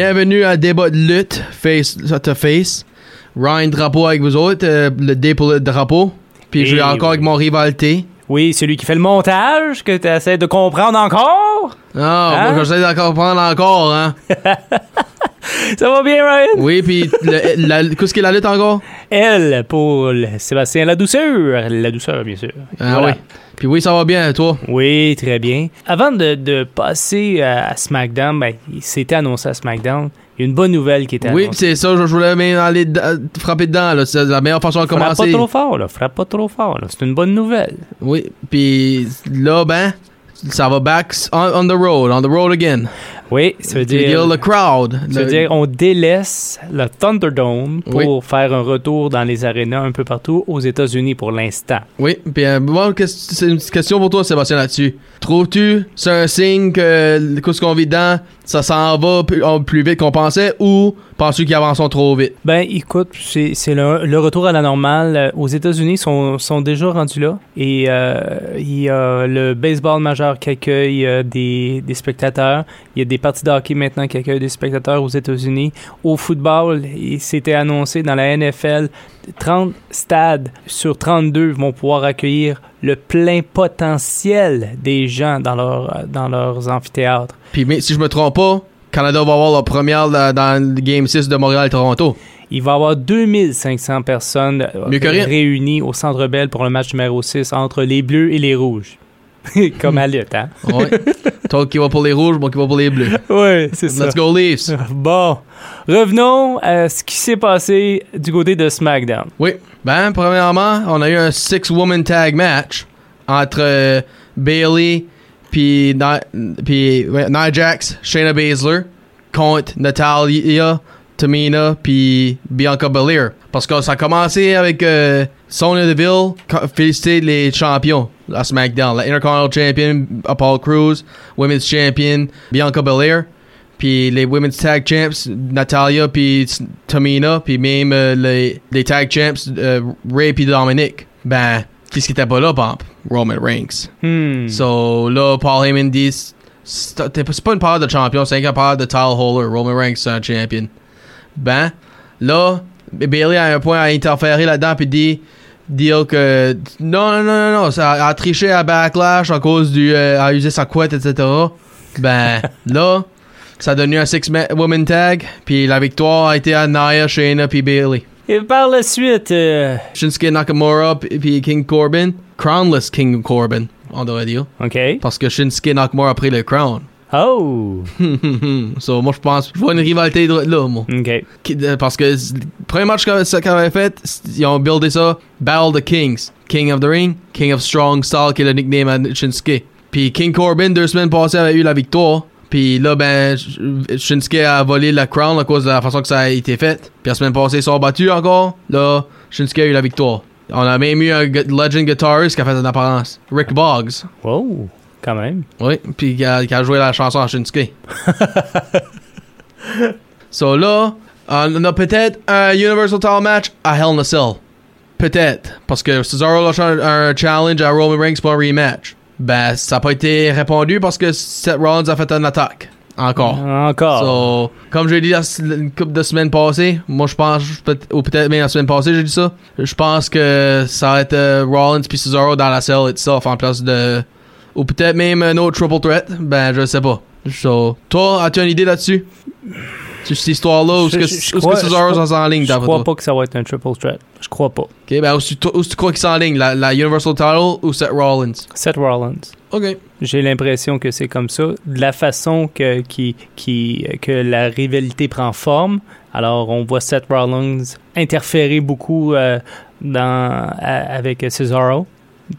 Bienvenue à Débat de lutte, face to face. Ryan Drapeau avec vous autres, euh, le dé pour le drapeau. Puis je suis encore avec mon rivalité. Oui, celui qui fait le montage, que tu essaies de comprendre encore. Ah, Hein? moi j'essaie d'en comprendre encore, hein. Ça va bien, Ryan? Oui, puis qu'est-ce qu'est la lutte encore? Elle, pour le- Sébastien La Douceur. La Douceur, bien sûr. Ah Voilà. oui. Puis oui, ça va bien, toi? Oui, très bien. Avant de, de passer à SmackDown, ben, il s'était annoncé à SmackDown. Il y a une bonne nouvelle qui était Oui, annoncée. c'est ça, je je voulais même aller d- frapper dedans. C'est la meilleure façon de Frappe pas commencer. trop fort, là. Frappe pas trop fort, là. C'est une bonne nouvelle. Oui, puis là, ben, ça va back on, on the road, on the road again. Oui, ça veut dire... dire le crowd. Ça veut le- dire on délaisse le Thunderdome pour Oui. faire un retour dans les arénas un peu partout aux États-Unis pour l'instant. Oui, puis euh, bon, c'est une question pour toi, Sébastien, là-dessus. Trouves-tu c'est un signe que ce qu'on vit dedans, ça s'en va plus, plus vite qu'on pensait ou penses-tu qu'ils avancent trop vite? Ben, écoute, c'est le, le retour à la normale. Euh, Aux États-Unis, sont, sont déjà rendus là. Et euh, il y a le baseball majeur qui accueille euh, des, des spectateurs. Il y a des parties de hockey maintenant qui accueillent des spectateurs aux États-Unis. Au football, il s'était annoncé dans la NFL, 30 stades sur 32 vont pouvoir accueillir le plein potentiel des gens dans, leur, dans leurs amphithéâtres. Puis mais, si je me trompe pas, Canada va avoir la première dans, le Game 6 de Montréal-Toronto. Il va y avoir 2500 personnes euh, réunies au Centre Bell pour le match numéro 6 entre les Bleus et les Rouges. Comme à lutte, hein? Ouais. Toi qui va pour les rouges, moi qui va pour les bleus. Oui, c'est ça. Let's go Leafs. Bon, revenons à ce qui s'est passé du côté de SmackDown. Oui. Ben, premièrement, on a eu un six-woman tag match entre euh, Bailey puis Ni- Nia Jax, Shayna Baszler contre Natalia, Tamina puis Bianca Belair. Parce que ça a commencé avec euh, Sonya Deville féliciter les champions à SmackDown, la Intercontinental Champion Apollo Crews, Women's Champion Bianca Belair. Puis les Women's Tag Champs, Natalia puis Tamina, puis même euh, les, les Tag Champs, euh, Ray puis Dominic. Ben, qu'est-ce qui était pas là, Pomp? Roman Reigns. Hmm. So là, Paul Heyman dit, c'est pas- une part de champion, c'est une part de title holder. Roman Reigns, c'est un champion. Ben, là, Bailey a un point à interférer là-dedans puis dit dire que non, non, non, non, non, ça a, a triché à Backlash à cause du. euh, a usé sa couette, etc. Ben, là, ça a donné un six-woman tag, puis la victoire a été à Nia, Shayna, puis Bailey. Et par la suite, euh, Shinsuke Nakamura, puis King Corbin, crownless King Corbin, on devrait dire. OK. Parce que Shinsuke Nakamura a pris le crown. Oh, so, moi, je pense, je vois une rivalité de- là, moi. OK. Qui- de- Parce que le premier match qu'on avait fait, ils ont buildé ça Battle of the Kings. King of the Ring, King of Strong Style, qui est le nickname à Shinsuke. Puis King Corbin, deux semaines passées, avait eu la victoire. Puis là, ben, Sh- Shinsuke a volé la crown à cause de la façon que ça a été fait. Puis la semaine passée, ils sont battus encore. Là, Shinsuke a eu la victoire. On a même eu un legend guitarist qui a fait une apparence. Rick Boggs. Wow, quand même. Oui, puis qui a, joué la chanson à Shinsuke. so là, on a peut-être un Universal Title match à Hell in a Cell. Peut-être. Parce que Cesaro lâche un, un challenge à Roman Reigns pour un rematch. Ben, ça n'a pas été répondu parce que Seth Rollins a fait une attaque. Encore. Encore. So, comme j'ai dit la, une couple de semaines passées, moi je pense, ou peut-être même la semaine passée j'ai dit ça, je pense que ça va être euh, Rollins puis Cesaro dans la cell itself en place de, ou peut-être même un autre triple threat, ben je sais pas. So, toi, as-tu une idée là-dessus? Sur cette histoire-là, où est-ce que, crois- Cesaro crois- s'en en ligne Je crois pas que ça va être un triple threat. Je crois pas. Ok, ben où est-ce que tu- où est-ce que tu crois qu'il s'enligne? La, la Universal Title ou Seth Rollins? Seth Rollins. Ok. J'ai l'impression que c'est comme ça. De la façon que, qui, qui, que la rivalité prend forme, alors on voit Seth Rollins interférer beaucoup euh, dans, à- avec Cesaro.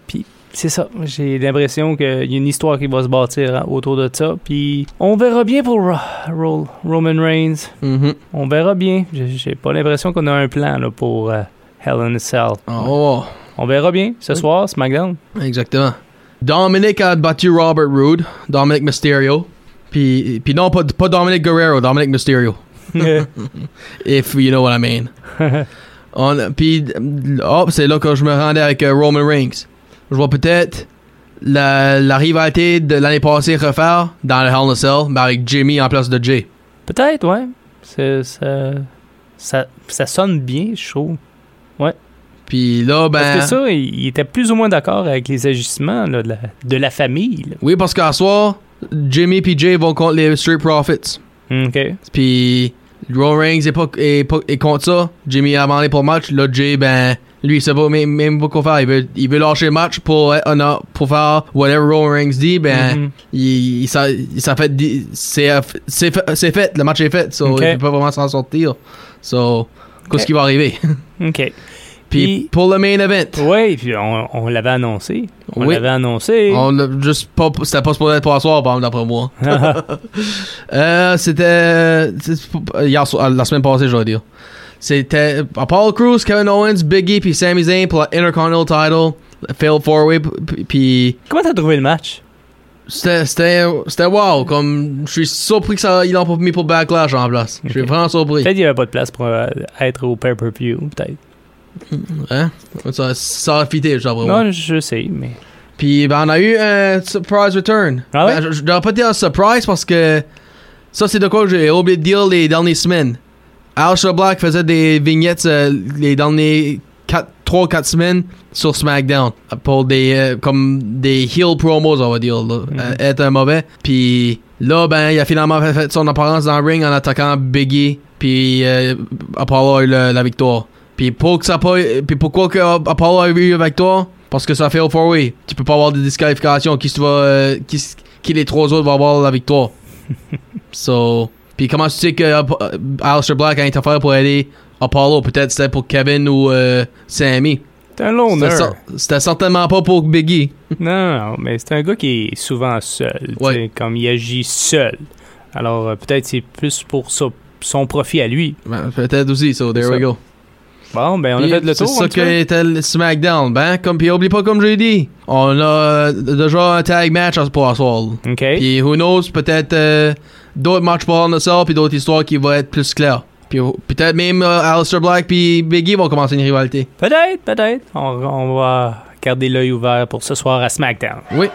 Puis c'est ça. J'ai l'impression qu'il y a une histoire qui va se bâtir hein, autour de ça. Puis on verra bien pour Ro- Ro- Roman Reigns. Mhm. On verra bien. J'ai pas l'impression qu'on a un plan là, pour euh, Hell in a Cell. Oh, On verra bien ce soir, SmackDown. exactement. Dominic a battu Robert Roode, Dominic Mysterio. Puis, puis non, pas, pas Dominic Guerrero, Dominic Mysterio. If you know what I mean. On- Puis, oh, c'est là que je me rendais avec euh, Roman Reigns. Je vois peut-être la, la rivalité de l'année passée refaire dans le Hell in a Cell, mais avec Jimmy en place de Jay. Peut-être, ouais. Ça, ça, ça sonne bien, je trouve. Puis là, ben. Parce que ça, il, il était plus ou moins d'accord avec les agissements là, de, la, de la famille. là. Oui, parce qu'à soir, Jimmy et Jay vont contre les Street Profits. OK. Puis est, pas, est, pas- est contre ça. Jimmy a demandé pour le match. Là, Jay, ben, lui, il sait pas même, même pas quoi faire. Il veut, il veut lâcher le match pour, pour faire whatever Roman Reigns dit. Ben, Mhm. il, il s'en fait. C'est fait, c'est fait. Le match est fait. So, Ok. il peut pas vraiment s'en sortir. So, qu'est-ce qui va arriver? OK. Puis pour le main event, Oui, puis on, on l'avait annoncé. On Oui. l'avait annoncé. on l'a juste pas. C'était pas supposé être pour soir, par exemple, d'après moi. Euh, c'était la semaine passée, je vais dire. C'était Apollo Crews, Kevin Owens, Biggie puis Sami Zayn pour la Intercontinental Title, Failed Four Way puis Comment t'as trouvé le match? c'était wow comme je suis surpris que ça ils l'ont pas mis pour Backlash en place. Je suis vraiment surpris. Peut-être qu'il n'y avait pas de place pour euh, être au pay-per-view, peut-être. Hein? Ça ça a fité, je moi. Non, je sais, mais... Puis ben, on a eu un surprise return. Ah ouais? Ben, je, je pas dire un surprise parce que ça c'est de quoi j'ai oublié de dire les dernières semaines. Aleister Black faisait des vignettes euh, les dernières 3-4 semaines sur SmackDown pour des euh, comme des heel promos on va dire là, euh, être un mauvais. Puis là ben il a finalement fait, son apparence dans le ring en attaquant Biggie puis euh, Apollo a eu le- la victoire. Puis pour que ça pas puis pourquoi que Apollo a eu la victoire? Parce que ça fait au four way. Tu peux pas avoir de disqualification qui euh, qui qui les trois autres vont avoir la victoire? so puis comment tu sais que euh, Aleister Black a interféré pour aider Apollo? Peut-être c'était pour Kevin ou euh, Sammy. C'est un loner. C'était cer- C'était certainement pas pour Biggie. Non, mais c'est un gars qui est souvent seul. Ouais. Comme il agit seul. Alors, euh, peut-être c'est plus pour ça- son profit à lui. Ben, peut-être aussi, so there C'est we ça. go. Bon, ben, on a fait le tour. C'est ça qu'était le SmackDown. Ben, comme, puis oublie pas, comme j'ai dit, on a euh, déjà un tag match à- pour asseoir. OK. Puis who knows, peut-être euh, d'autres matchs pour Cell, puis d'autres histoires qui vont être plus claires. Puis oh, peut-être même euh, Aleister Black puis Biggie vont commencer une rivalité. Peut-être, peut-être. On, on va garder l'œil ouvert pour ce soir à SmackDown. Oui.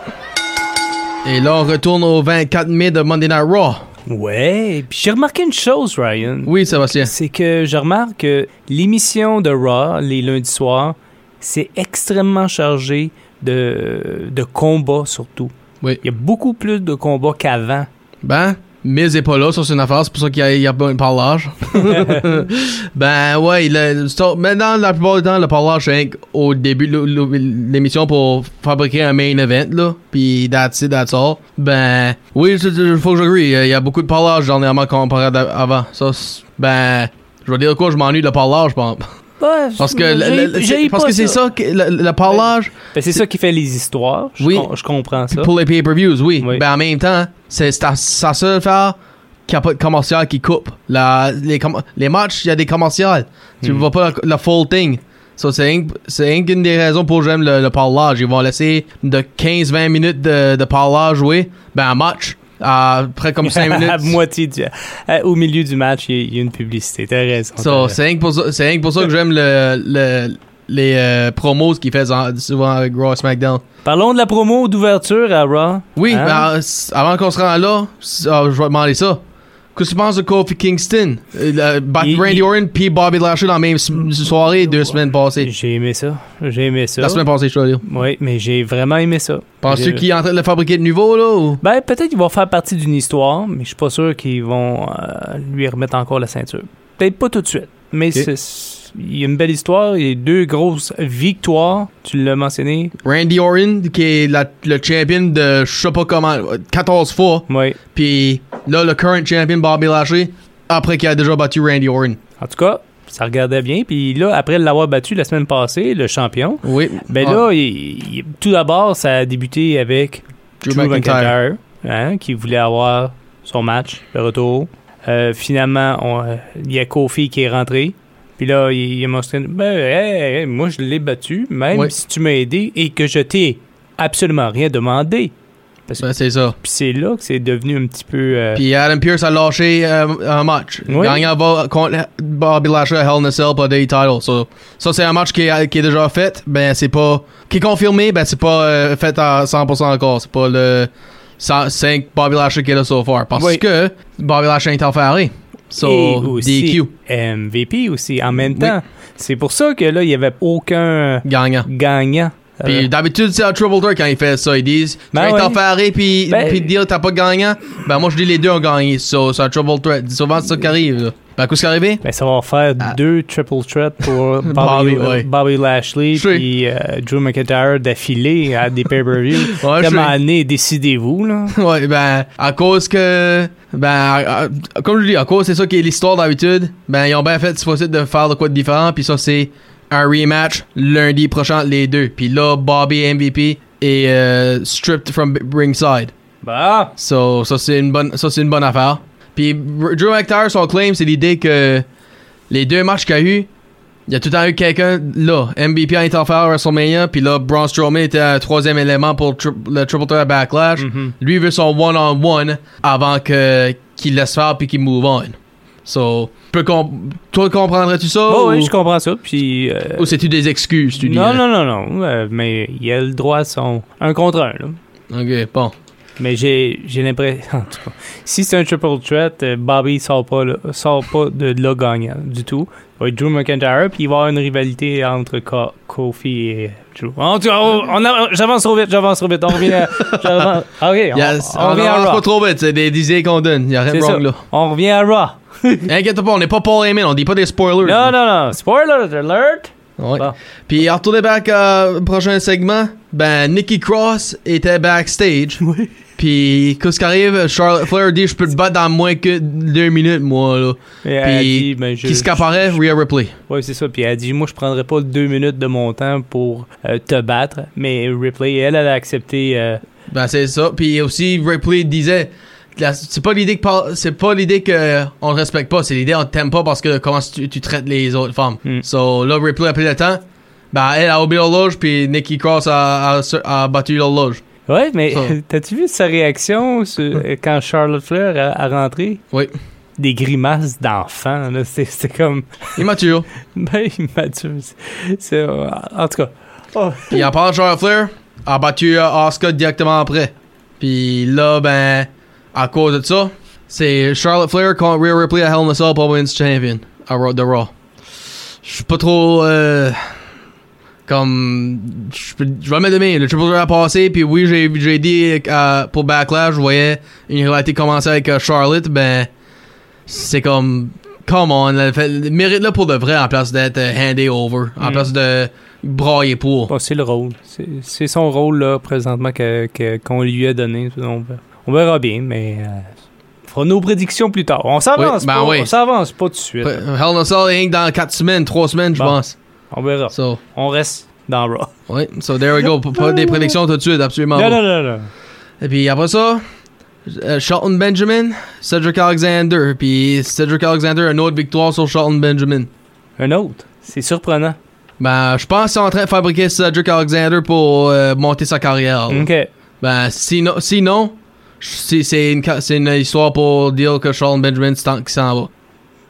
Et là, on retourne au 24 mai de Monday Night Raw. Ouais, puis j'ai remarqué une chose, Ryan. Oui, Sébastien. C'est que je remarque que l'émission de Raw, les lundis soirs, c'est extrêmement chargé de, de combats surtout. Oui. Il y a beaucoup plus de combats qu'avant. Ben, Miz est pas là, ça c'est une affaire, c'est pour ça qu'il y a, pas un parlage. ben ouais, le, c'est- maintenant la plupart du temps, le parlage c'est au début de l'émission pour fabriquer un main event là, puis that's it, that's all. Ben oui, il faut que j'agree, il y a beaucoup de parlage dernièrement comparé à avant. Ça, c'est- ben, je vais dire quoi, je m'ennuie de parlage, je pense. Parce que, j'ai c'est- parce pas que c'est ça, que le, le parlage, Ben, c'est ça qui fait les histoires. Je, Oui. com- je comprends ça. Pour les pay-per-views, oui. Oui. Ben en même temps, c'est sa, sa seule affaire qu'il n'y a pas de commercial qui coupe. La, les, com- les matchs, il y a des commerciales. Tu ne Hmm. vois pas le, full thing. So, c'est rien qu'une des raisons pour que j'aime le, le parlage. Ils vont laisser de 15-20 minutes de, de parlage jouer. Ben un match, après comme 5 minutes. à moitié du, à- au milieu du match, il y, a- il y a une publicité. T'as raison. So, c'est rien que pour ça, rien que pour ça que j'aime le, le- les euh, promos qu'ils font en- souvent avec Raw SmackDown. Parlons de la promo d'ouverture à Raw. Oui, Hein? ben, euh, avant qu'on se rende là, ah, je vais demander ça. Qu'est-ce que tu penses de Kofi Kingston? Euh, Il- Randy il- Orton puis Bobby Lashley dans la même soirée deux semaines passées. J'ai aimé ça. J'ai aimé ça. La semaine passée, je dois dire. Oui, mais j'ai vraiment aimé ça. Penses-tu qu'il est en train de le fabriquer de nouveau, là? Ou? Ben, peut-être qu'ils vont faire partie d'une histoire, mais je suis pas sûr qu'ils vont euh, lui remettre encore la ceinture. Peut-être pas tout de suite, mais c'est- il y a une belle histoire. Il y a deux grosses victoires. Tu l'as mentionné. Randy Orton, qui est la- le champion de je sais pas comment, 14 fois. Oui. Puis là, le current champion Bobby Lashley, après qu'il a déjà battu Randy Orton. En tout cas, ça regardait bien. Puis là, après l'avoir battu la semaine passée, le champion, Oui. ben Ah, là, il- il- tout d'abord, ça a débuté avec Drew Drew McIntyre. Hein, qui voulait avoir son match, le retour. Euh, finalement, on, il y a Kofi qui est rentré. Puis là, il, il a mentionné ben, hey, hey, moi, je l'ai battu, même si tu m'as aidé et que je t'ai absolument rien demandé. Parce Ben, c'est ça. puis c'est là que c'est devenu un petit peu. euh, Puis Adam Pierce a lâché euh, un match. Oui. Gagnant va- contre Bobby Lashley à Hell in a Cell pour des titles. So, ça, c'est un match qui est, qui est déjà fait. Ben, c'est pas. Qui est confirmé, ben, c'est pas euh, fait à 100% encore. C'est pas le 5 Bobby Lashley qui est là so far. Parce Oui. que Bobby Lashley est enferré. So, et aussi DQ. MVP aussi en même Oui. temps. C'est pour ça que là, il n'y avait aucun Gagnant. gagnant. Puis Euh, d'habitude, c'est un Triple Threat quand ils font ça. Ils disent Ben Tu ouais. es enferré, puis Ben- puis dire t'as pas de gagnant. Ben, moi, je dis les deux ont gagné. So, c'est un Triple Threat. Souvent, c'est ça qui arrive. là. Ben, qu'est-ce qui est arrivé ben, ça va faire Ah. deux triple threats pour Bobby, Bobby, ouais. Bobby Lashley puis euh, Drew McIntyre d'affilée à des pay-per-view. Ouais, Comme année, décidez-vous, là? Ouais, ben, à cause que. Ben, à- à- comme je dis, à cause c'est ça qui est l'histoire d'habitude. Ben, ils ont bien fait, c'est possible de faire de quoi de différent. Puis ça, c'est un rematch lundi prochain, les deux. Puis là, Bobby MVP est euh, stripped from ringside. Bah, So, ça, c'est une bonne, ça, c'est une bonne affaire. Puis Drew McIntyre, son claim, c'est l'idée que les deux matchs qu'il y a eu, il y a tout le temps eu quelqu'un là. MVP a été faire à WrestleMania, puis là, Braun Strowman était un troisième élément pour le, tri- le Triple Threat Backlash. Mhm. Lui veut son one-on-one avant que qu'il laisse faire puis qu'il move on. So, peux com- toi comprendrais-tu ça Bon, ou, oui, je comprends ça. Puis. euh, ou c'est-tu des excuses, tu dis? non, non, non, non. euh, mais il a le droit à son. Un contre un, là. Ok, bon. Mais j'ai j'ai l'impression. En tout cas, si c'est un triple threat, euh, Bobby sort pas, là, sort pas de là gagnant du tout. Il va être Drew McIntyre, puis il va y avoir une rivalité entre Ko- Kofi et Drew. En tout cas, on, a- j'avance trop vite, j'avance trop vite. On revient à. j'avance- ok, on, Yes, on on revient à avance Raw. pas trop vite, c'est des idées qu'on donne. Y'a rien de wrong ça. là. On revient à Raw. Inquiète pas, on n'est pas Paul Heyman, on dit pas des spoilers. Non, non, non. Spoiler alert. Ouais. Bon. Puis, en retourner back au prochain segment, ben, Nikki Cross était backstage. Puis, qu'est-ce qui arrive? Charlotte Flair dit Je peux te battre dans moins que deux minutes, moi, là. Et elle a Puis, dit, ben, je- qui se qu'apparaît? Rhea Ripley. Oui, c'est ça. Puis elle a dit, moi, je prendrais pas deux minutes de mon temps pour euh, te battre. Mais Ripley, elle, elle a accepté. euh, Ben, c'est ça. Puis, aussi, Ripley disait C'est pas l'idée que c'est pas l'idée que on te respecte pas, c'est l'idée on t'aime pas parce que comment tu, tu traites les autres femmes. Mm. So là Ripley a pris le temps. Ben elle a oublié l'horloge puis Nikki Cross a, a, a battu l'horloge. Ouais, mais t'as-tu vu sa réaction sur- quand Charlotte Flair a, a rentré? Oui. Des grimaces d'enfant, là. C'est comme. Immature. Ben, immature. C'est- euh, En tout cas. Oh. Puis parlant de Charlotte Flair, a battu euh, Asuka directement après. Puis là, ben, à cause de ça, c'est Charlotte Flair contre Rhea Ripley à Hell in a Cell pour Women's Champion à Raw, de Raw. Je suis pas trop... euh, comme... Je vais mettre demain. Le Triple Threat a passé, puis oui, j'ai dit euh, pour Backlash, je voyais une rivalité commencer avec euh, Charlotte, ben, c'est comme... Come on, mérite-le pour de vrai en place d'être euh, handé over, en Mm. place de brailler pour. C'est le rôle. C'est- son rôle, là, présentement, que- que- qu'on lui a donné. On verra bien, mais. euh, on fera nos prédictions plus tard. On s'avance Oui, ben pas. oui. On s'avance pas tout de suite. Hell in a Cell, rien que dans 4 semaines, 3 semaines, je Bon. pense. On verra. So, On reste dans Raw. oui, so there we go. Pas des prédictions tout de suite, absolument. Non, non, non, non. Et puis après ça, euh, Shelton Benjamin, Cedric Alexander. Puis Cedric Alexander, une autre victoire sur Shelton Benjamin. Un autre? C'est surprenant. Ben, je pense qu'ils sont en train de fabriquer Cedric Alexander pour euh, monter sa carrière. là. OK. Ben, sinon, sinon c'est une, une histoire pour dire que Shelton Benjamin, s'en va.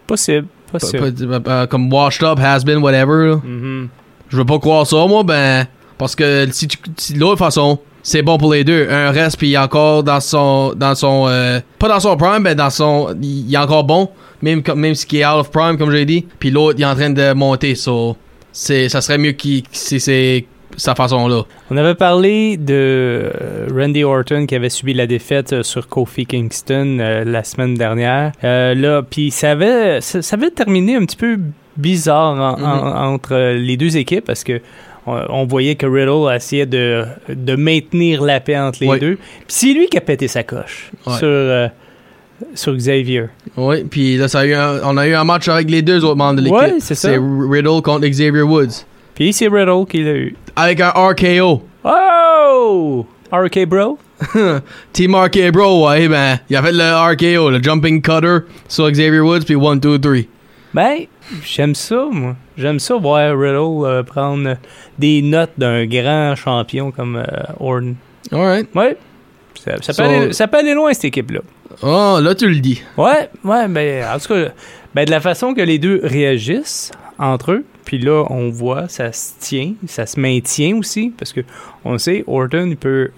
Possible. Possible. p- euh, comme washed up, has been, whatever. Mhm. Je veux pas croire ça, moi, ben. Parce que si tu. si- l'autre façon, c'est bon pour les deux. Un reste, puis il est encore dans son. Dans son euh, pas dans son prime, mais dans son. Il est encore bon. Même, même ce qui est out of prime, comme j'ai dit. Puis l'autre, il est en train de monter. So, ça serait mieux qu'il. si c'est sa façon-là. On avait parlé de euh, Randy Orton qui avait subi la défaite euh, sur Kofi Kingston euh, la semaine dernière. Euh, là, puis ça avait, ça, ça avait terminé un petit peu bizarre en- en- entre les deux équipes parce que on, voyait que Riddle essayait de, de maintenir la paix entre les Oui. deux. Puis c'est lui qui a pété sa coche sur euh, sur Xavier. Oui, puis là, ça a eu un- on a eu un match avec les deux autres membres de l'équipe. Ouais, c'est ça. C'est Riddle contre Xavier Woods. Puis c'est Riddle qui l'a eu. Avec un RKO. Oh! RK Bro? Team RK Bro, ouais, ben, il a fait le RKO, le jumping cutter sur Xavier Woods, puis 1, 2, 3. Ben, j'aime ça, moi. J'aime ça voir Riddle euh, prendre des notes d'un grand champion comme euh, Orton. Alright. Ouais. Ça, ça, So- peut aller, ça peut aller loin, cette équipe-là. Oh, là, tu le dis. Ouais, ouais, ben, en tout cas, ben, de la façon que les deux réagissent entre eux, puis là, on voit, ça se tient, ça se maintient aussi, parce que on sait, Orton, il peut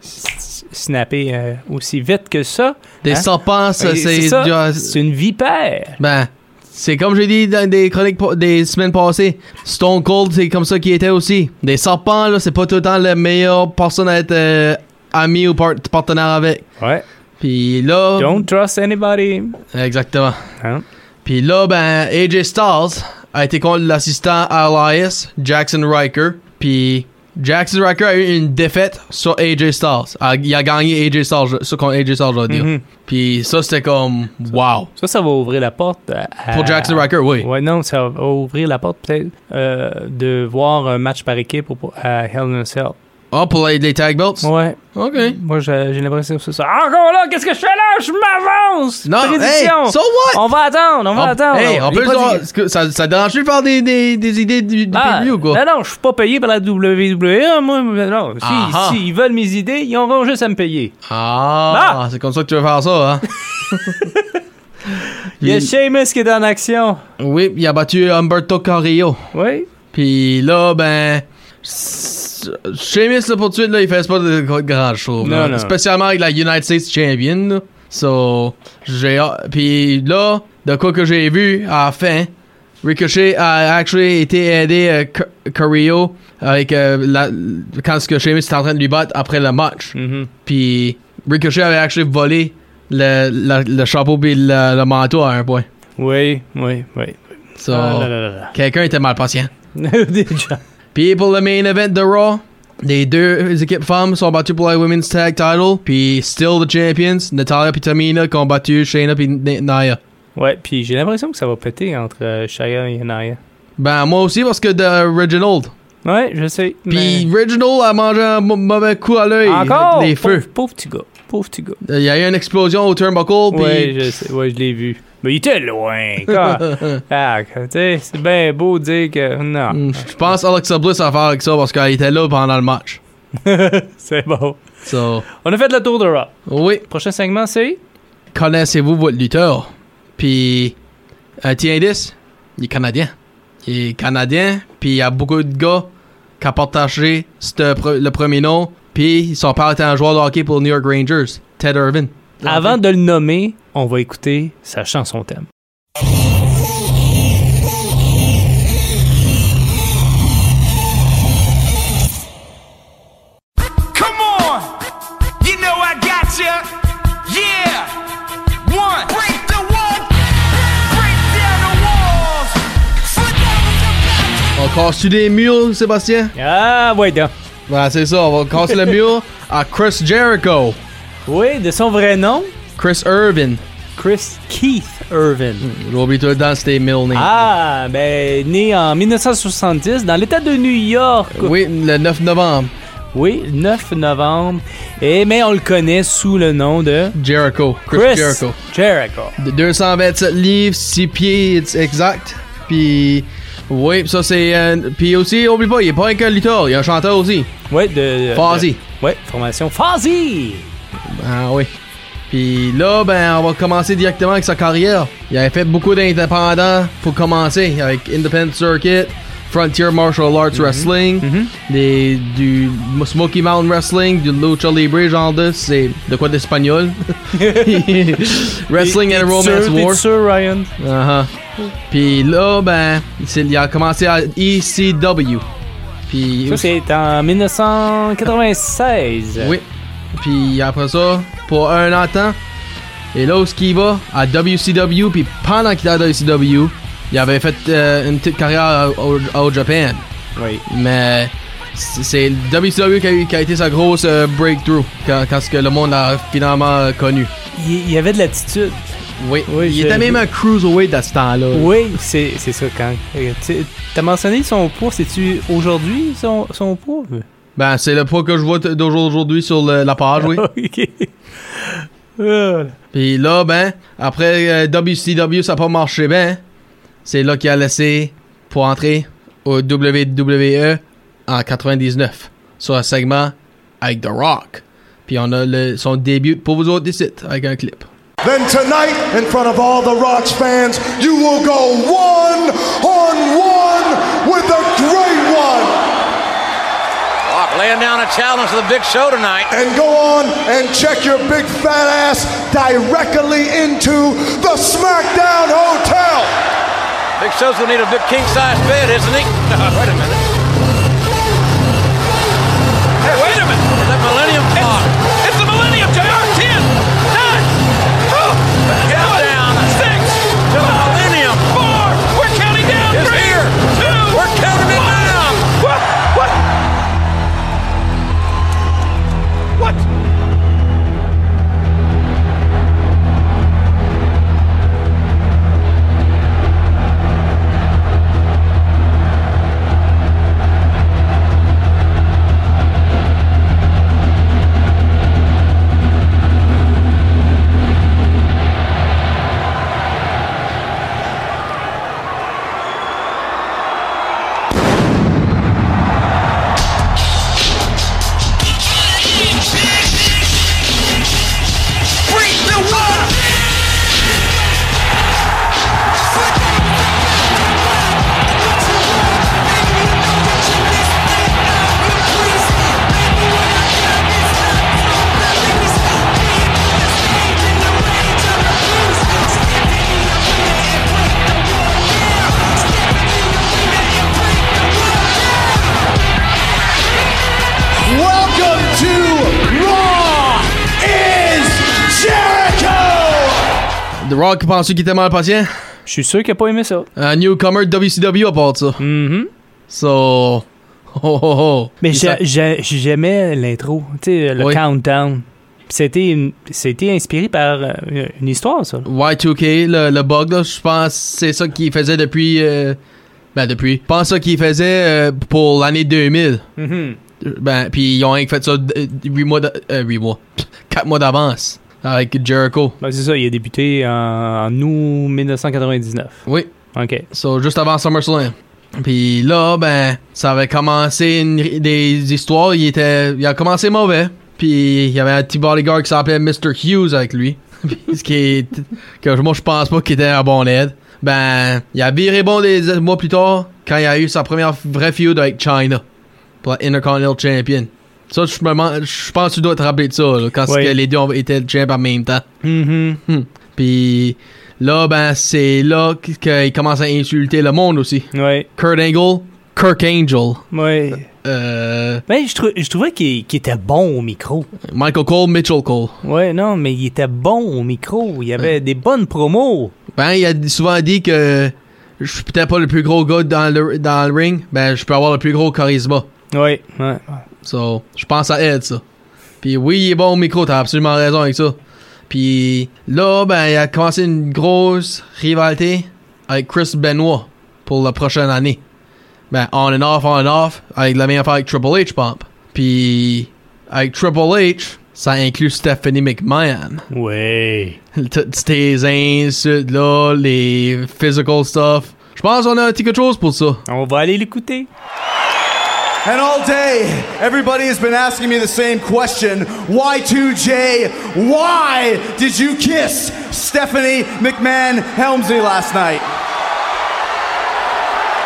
snapper euh, aussi vite que ça. Des Hein? serpents, c'est. c'est une vipère. Ben, c'est comme j'ai dit dans des chroniques des semaines passées. Stone Cold, c'est comme ça qu'il était aussi. Des serpents, là, c'est pas tout le temps la meilleure personne à être euh, ami ou par- partenaire avec. Ouais. Puis là. Don't trust anybody. Exactement. Hein? Puis là, ben, AJ Styles a été contre l'assistant Elias, Jackson Riker. Puis Jackson Riker a eu une défaite sur AJ Styles. Il a gagné AJ Styles, contre AJ Styles, je veux dire. Puis ça, c'était comme, wow. Ça, ça va ouvrir la porte à... Pour Jackson Riker, oui. Ouais, non, ça va ouvrir la porte peut-être euh, de voir un match par équipe à Hell in a Cell. Oh, pour les, les tag belts? Ouais. OK. Moi, j'ai l'impression que c'est ça. Encore là, qu'est-ce que je fais là? Je m'avance! Non, hey, Prédiction! so what? On va attendre, on va Ah, attendre. Hey, on peut ça, ça dérange de faire des, des, des idées du, du Ah, preview, quoi? non, non, je suis pas payé par la WWE. Moi, non. Si, Ah, ah. si ils veulent mes idées, ils auront juste à me payer. Ah, c'est comme ça que tu veux faire ça, hein? Il y a Sheamus qui est en action. Oui, il a battu Humberto Carrillo. Oui. Puis là, ben. Sheamus, là, pour tout de suite, là, il fait pas de grand chose. Non, là. non. Spécialement avec la United States Champion. là. So, j'ai. Puis là, de quoi que j'ai vu à la fin, Ricochet a actually été aidé Car- Carrillo avec euh, la, quand ce que Sheamus était en train de lui battre après le match. Mhm. Puis Ricochet avait actually volé le, le, le chapeau puis le, le manteau à un point. Oui, oui, oui. So, Ah, quelqu'un était mal patient. Déjà. Puis pour le main event de Raw, les deux équipes femmes sont battues pour la Women's Tag Title. Puis still the champions, Natalia et Tamina qui ont battu Shayna et Nia. Ouais, puis j'ai l'impression que ça va péter entre euh, Shaya et Naya. Ben moi aussi parce que de Reginald. Ouais, je sais. Puis mais... Reginald a mangé un mauvais coup à l'œil. Encore? Les feux. Pauvre, pauvre petit gars. Pauvre petit gars. Il y a eu une explosion au turnbuckle. Ouais, je sais. Ouais, je l'ai vu. Mais il était loin. Quand... ah, c'est bien beau de dire que. Non. Hmm, je pense Alexa Bliss a à faire avec ça parce qu'elle était là pendant le match. c'est bon. So, On a fait le tour de Raw. oui, Prochain segment, c'est? connaissez-vous votre lutteur? Puis, euh, Tiendis, il est canadien. Il est canadien, puis il y a beaucoup de gars qui ont partagé le premier nom, puis son père était un joueur de hockey pour New York Rangers, Ted Irvin. Avant de le nommer, on va écouter sa chanson thème. On, casse-tu des murs, Sébastien? Ah, ouais, donc. Ben, c'est ça, on va casser le mur à Chris Jericho. Oui, de son vrai nom, Chris Irvin. Chris Keith Irvin. J'ai oublié tout le temps, c'était middle name. Ah, ben, né en 1970 dans l'État de New York. Oui, le 9 novembre. Oui, 9 novembre. Et, mais on le connaît sous le nom de Jericho. Chris, Chris Jericho. Jericho. De 227 livres, 6 pieds exact. Puis, oui, ça c'est. euh, Puis aussi, oublie pas, il est pas un lutteur, il y a un chanteur aussi. Ouais, de. de- ouais, formation Fozzy. Ah oui. Puis là, ben, on va commencer directement avec sa carrière. Il avait fait beaucoup d'indépendants pour commencer, avec Independent Circuit, Frontier Martial Arts Wrestling, Mhm. des, du Smoky Mountain Wrestling, du Lucha Libre, genre de, c'est de quoi d'espagnol. Wrestling and Romance War. Sûr, Ryan? Puis là, ben, il a commencé à ECW. Puis Ça, c'est en 1996. oui. Puis après ça, pour un an de temps, et là où ce qu'il va, à WCW, puis pendant qu'il était à WCW, il avait fait euh, une petite carrière au, au Japan. Oui. Mais c'est WCW qui a, eu- qui a été sa grosse euh, breakthrough quand, quand ce que le monde a finalement euh, connu. il y avait de l'attitude. Oui, Oui, il était même un cruiserweight à ce temps-là. Oui, c'est c'est ça quand. euh, T'as mentionné son poids, c'est-tu aujourd'hui son, son poids? Ben, c'est le poids que je vois d'aujourd'hui sur le- la page, oui. ok. Puis là, ben, après euh, WCW, ça n'a pas marché bien. C'est là qu'il a laissé pour entrer au WWE en 99 sur un segment avec The Rock. Puis on a le- son début pour vous autres ici avec un clip. Then tonight, in front of all the Rocks fans, you will go one on one with the great one Rock laying down a challenge to the big show tonight. and go on and check your big fat ass directly into the SmackDown Hotel. Big Show's gonna need a big king size bed, isn't he? The Rock pense qu'il était mal patient. Je suis sûr qu'il a pas aimé ça. Un newcomer de WCW à part de ça. Mhm. So. Oh, oh, oh. Mais j'aimais l'intro, tu sais, le Oui. countdown. C'était inspiré par euh, une histoire, ça. Y2K, le, le bug, là, je pense que c'est ça qu'il faisait depuis. euh, ben, depuis. Je pense ça qu'il faisait euh, pour l'année 2000. Mhm. Ben, puis ils ont fait ça 8 mois, d'a- euh, huit mois, 4 mois d'avance avec Jericho. Ben, c'est ça, il a débuté en, en août 1999. Oui, OK. so juste avant SummerSlam. Puis là, ben, ça avait commencé une- des histoires. Il était, il a commencé mauvais. Puis il y avait un petit bodyguard qui s'appelait Mr. Hughes avec lui. Puis ce qui est, que moi je pense pas qu'il était un bon aide. Ben, il a viré bon des mois plus tard quand il a eu sa première vraie feud avec China pour la Intercontinental Champion. Ça, je me demande- je pense que tu dois te rappeler de ça, là, quand Oui. que les deux ont été le champ en même temps. Mhm. Puis là, ben, c'est là qu'il commence à insulter le monde aussi. Kurt Angle, Kirk Angel, ouais. euh, Ben, je, trou- je trouvais qu'il qu'il était bon au micro. Michael Cole, Mitchell Cole. Ouais, non, mais il était bon au micro. Il y avait des bonnes promos. Ben, il a souvent dit que je suis peut-être pas le plus gros gars dans le, dans le ring, ben, je peux avoir le plus gros charisme. Ouais, ouais. So, je pense à aide ça. Puis oui, il est bon au micro, t'as absolument raison avec ça. Puis là, ben, il a commencé une grosse rivalité avec Chris Benoit pour la prochaine année. Ben, on and off, on and off, avec la même affaire avec Triple H, pump. Puis avec Triple H, ça inclut Stephanie McMahon. Ouais. Toutes ces insultes là, les physical stuff. Je pense qu'on a un petit quelque chose pour ça. On va aller l'écouter. And all day, everybody has been asking me the same question Y2J, why did you kiss Stephanie McMahon Helmsley last night?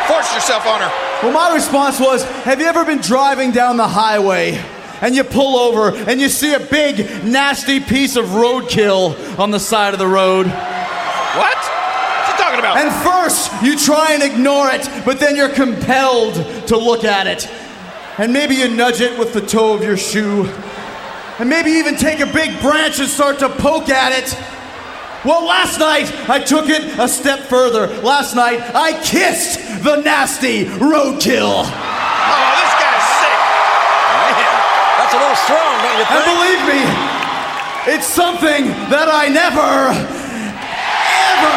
Force yourself on her. Well, my response was Have you ever been driving down the highway and you pull over and you see a big, nasty piece of roadkill on the side of the road? What? What's he talking about? And first, you try and ignore it, but then you're compelled to look at it. And maybe you nudge it with the toe of your shoe. And maybe even take a big branch and start to poke at it. Well, last night, I took it a step further. Last night, I kissed the nasty roadkill. oh, this guy's sick. Man, that's a little strong, don't you think? And believe me, It's something that I never, ever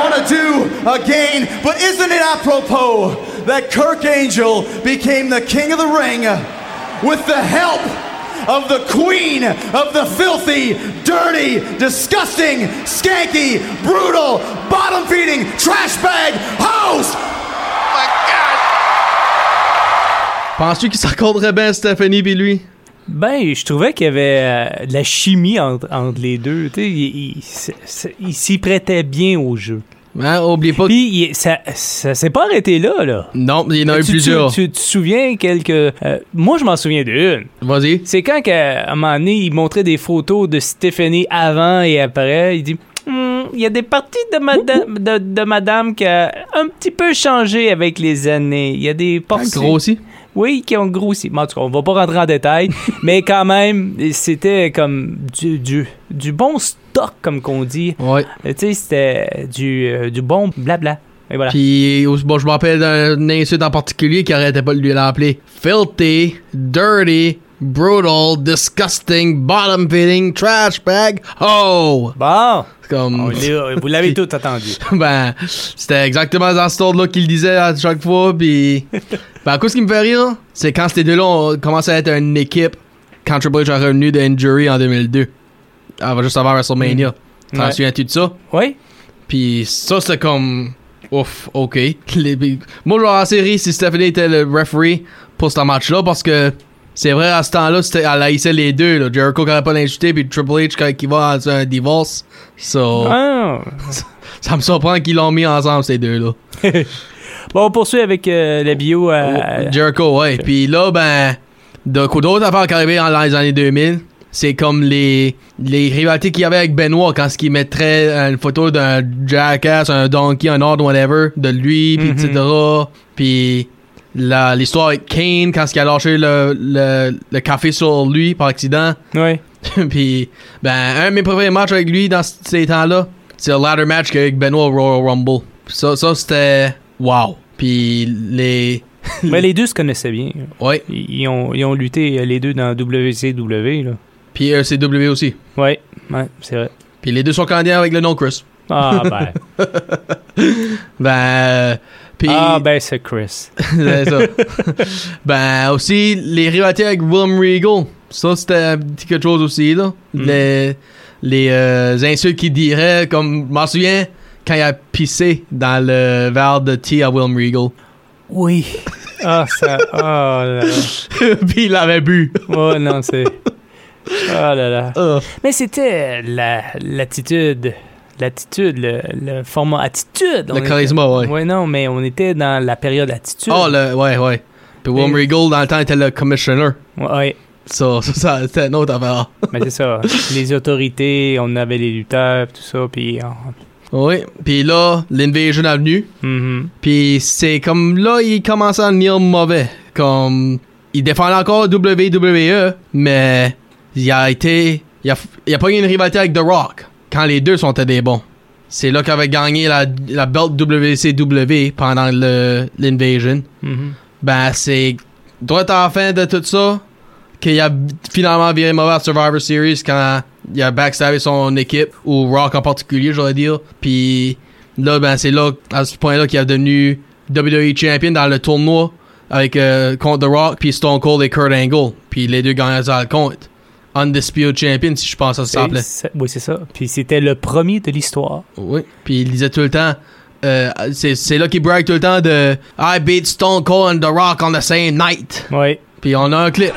want to do again. But isn't it apropos that Kirk Angel became the king of the ring with the help of the queen of the filthy, dirty, disgusting, skanky, brutal, bottom feeding, trash bag host? Oh my God! Penses-tu qu'il s'accorderait bien Stephanie puis lui? Ben, je trouvais qu'il y avait euh, de la chimie entre, entre les deux. Tu sais, il, il- c'est- c'est- il s'y prêtait bien au jeu. Hein, oublie pas. Puis ça, ça s'est pas arrêté là, là. Non, il y en a eu plusieurs. Tu, tu te souviens quelques... euh, moi, je m'en souviens d'une. Vas-y. C'est quand qu'à un moment donné, il montrait des photos de Stéphanie avant et après. Il dit Hmm, il y a des parties de madame, de, de madame qui a un petit peu changé avec les années. Il y a des parties. Grossi. Oui, qui ont grossi. Mais En tout cas, on va pas rentrer en détail, mais quand même, c'était comme du, du, du bon comme qu'on dit. Ouais. Euh, Tu sais, c'était du, euh, du bon blabla. Et voilà. Puis, bon, je me rappelle d'un insulte en particulier qui arrêtait pas de lui l'appeler filthy, dirty, brutal, disgusting, bottom feeding, trash bag, ho! Bon, Comme, vous l'avez tout entendu. ben, c'était exactement dans ce ordre-là qu'il disait à chaque fois. Puis, ben, quoi, ce qui me fait rire, c'est quand ces deux-là ont commencé à être une équipe quand Triple H est revenu de Injury en 2002. Avant, juste avant WrestleMania. T'en Ouais. souviens-tu de ça? Oui? Puis ça, c'était comme. Ouf, ok. Les- Moi, je vais en série si Stephanie était le referee pour ce match-là parce que c'est vrai, à ce temps-là, elle haïssait les deux. Là. Jericho qui n'aurait pas l'insulté, puis Triple H quand il va dans un divorce. So, Ah. ça me surprend qu'ils l'ont mis ensemble, ces deux-là. Bon, on poursuit avec euh, la bio. euh, Jericho, ouais. Puis là, ben, de coup d'autres affaires qui arrivaient dans les années 2000, c'est comme les, les rivalités qu'il y avait avec Benoit quand il mettrait une photo d'un jackass, un donkey, un ordre, whatever, de lui, puis Mhm. etc. Puis l'histoire avec Kane quand il a lâché le, le, le café sur lui par accident. ouais. puis, ben, un de mes préférés matchs avec lui dans ces temps-là, c'est le ladder match qu'avec Benoit au Royal Rumble. Ça, ça c'était wow. Puis les. Mais les deux se connaissaient bien. Ouais. Ils ils ont, ils ont lutté euh, les deux dans WCW. Là. Puis ECW aussi. Ouais, ouais, c'est vrai. Puis les deux sont canadiens avec le nom Chris. Ah, ben. Ben. euh, ah, ben, c'est Chris. c'est ça. ben, aussi, les rivalités avec William Regal. Ça, c'était un petit quelque chose aussi, là. Mm. Les, les euh, insultes qu'il dirait, comme. Je m'en souviens quand il a pissé dans le verre de thé à William Regal. Oui. Ah, ça. Oh là là. Puis il l'avait bu. Oh non, c'est. Oh là là. Ah. Mais c'était la- l'attitude. L'attitude, le, le format attitude. Le charisme, ouais. Ouais, non, mais on était dans la période attitude. Oh, le, ouais, ouais. Puis Mais- Regal, dans le temps, était le commissioner. Ouais, Ça, ça, ça c'était une autre affaire. mais c'est ça. les autorités, on avait les lutteurs, tout ça, puis. on- Oui. Puis là, l'Invasion est venue. Mhm. Puis c'est comme là, il commençait à devenir mauvais. Comme il défendait encore WWE, mais il a été. Il a, il a pas eu une rivalité avec The Rock quand les deux sont des bons. C'est là qu'il avait gagné la, la belt WCW pendant l'Invasion. Mhm. Ben, c'est droit à la fin de tout ça qu'il a finalement viré mauvais à Survivor Series quand il a backstabé son équipe, ou Rock en particulier, j'aurais dire. Puis là, ben, c'est là, à ce point-là, qu'il est devenu WWE Champion dans le tournoi avec euh, contre The Rock, puis Stone Cold et Kurt Angle. Puis les deux gagnaient ça le compte. Undisputed Champion, si je pense que ça Oui, c'est ça. Puis c'était le premier de l'histoire. Oui. Puis il disait tout le temps. euh, c'est c'est là qu'il brague tout le temps de I beat Stone Cold and The Rock on the same night. Oui. Puis on a un clip.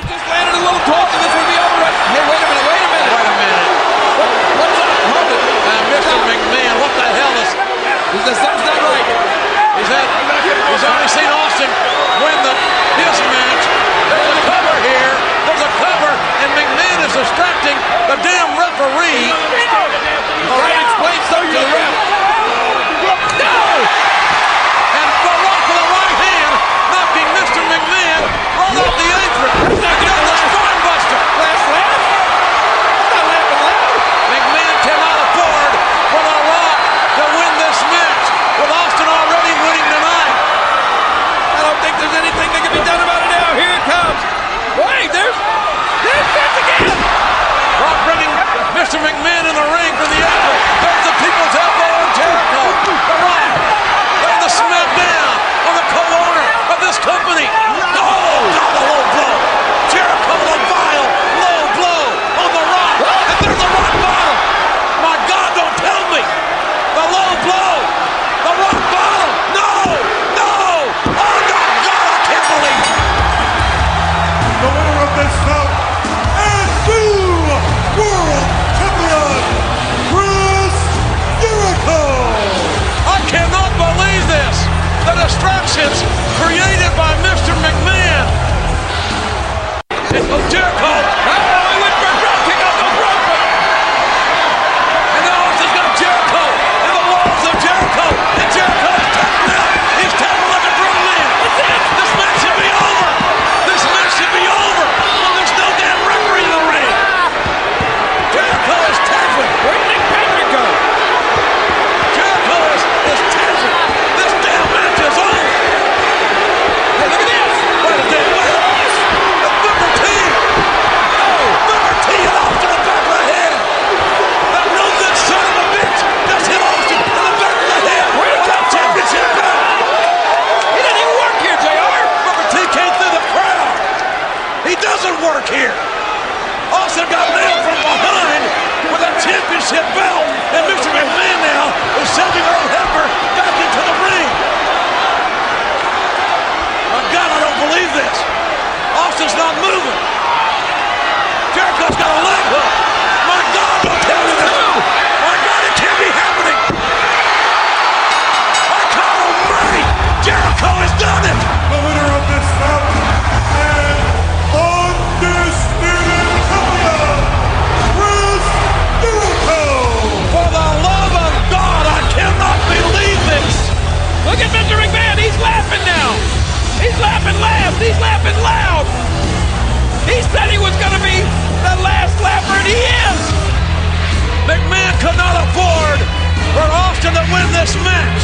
For Austin to win this match.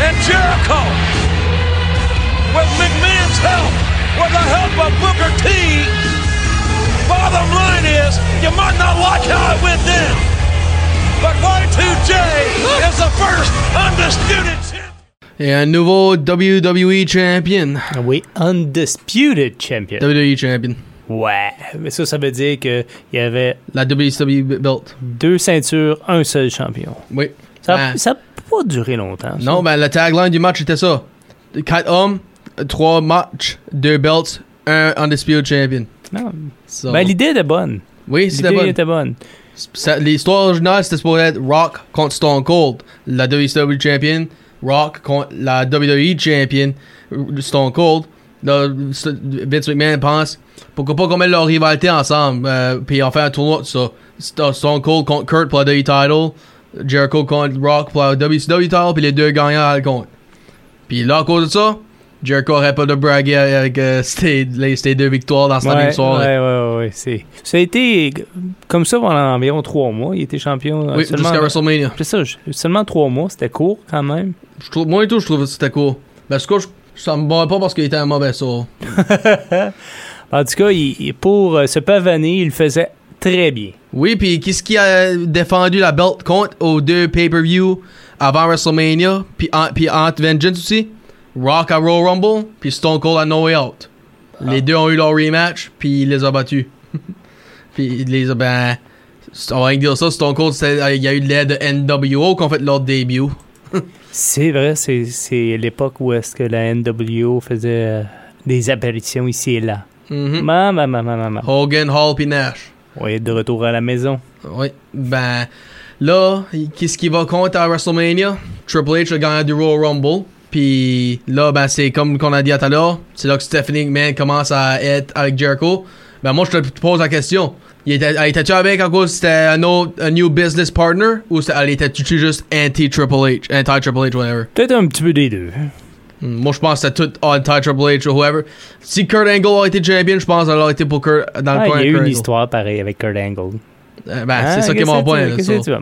And Jericho, with McMahon's help, with the help of Booker T, bottom line is, you might not like how it went down. But Y2J is the first undisputed champion. Et un nouveau WWE champion. Ah oui, Undisputed Champion. WWE champion. Ouais, mais ça, ça veut dire qu'il y avait La WCW belt. deux ceintures, un seul champion. Oui. Ça Ben, n'a pas duré longtemps. ça. non, ben, la tagline du match était ça. Quatre hommes, trois matchs, deux belts, un undisputed champion. Non. So, Ben, l'idée était bonne. oui, c'était L'idée bon. était bonne. L'histoire originale, c'était supposé être Rock contre Stone Cold. La WCW champion, Rock contre la WWE champion, Stone Cold. Vince McMahon pense, pourquoi pas qu'on mette leur rivalité ensemble, euh, puis on fait un tournoi de ça. St- Stone Cold contre Kurt pour la WWE title, Jericho contre Rock pour la WCW title, puis les deux gagnants à le compte. Puis là, à cause de ça, Jericho aurait pas de braguer avec euh, ces, les- ces deux victoires dans cette Ouais, même soirée. ouais, ouais, ouais, c'est- Ça a été comme ça pendant environ trois mois. Il était champion. euh, Oui, jusqu'à WrestleMania. C'est ça, seulement trois mois. C'était court quand même. Je trouve, moi et tout, je trouve que c'était cool. Ben, ce que je, ça me bat pas parce qu'il était un mauvais sort. En tout cas, il- pour euh, se pavaner, il le faisait très bien. Oui, puis qu'est-ce qui a défendu la belt contre aux deux pay-per-view avant WrestleMania, puis entre Vengeance aussi? Rock à Royal Rumble, puis Stone Cold à No Way Out. Les deux ont eu leur rematch, puis il les a battus. puis il les a, ben, on va rien dire ça, Stone Cold, il y a eu de l'aide de NWO qui ont fait leur début. C'est vrai, c'est l'époque où est-ce que la NWO faisait euh, des apparitions ici et là. Maman, maman, maman. Hogan, Hall, puis Nash. Oui, de retour à la maison. Oui. Ben, là, qu'est-ce qui va contre à WrestleMania? Triple H a gagné du Royal Rumble. Puis là, ben, c'est comme qu'on a dit tout à l'heure. C'est là que Stephanie McMahon commence à être avec Jericho. Ben, moi, je te pose la question. Il était, elle était-tu avec cause que c'était un autre, un new business partner? Ou elle était-tu juste anti-Triple H? Anti-Triple H, whatever? Peut-être un petit peu des deux. Hmm, Moi, je pense que c'était tout anti-Triple H ou whoever. Si Kurt Angle a été champion, je pense qu'elle aurait été pour Kurt dans le Ah, coin il y a eu une histoire pareille avec Kurt Angle. Euh, Ben, c'est ça qui est mon point. là?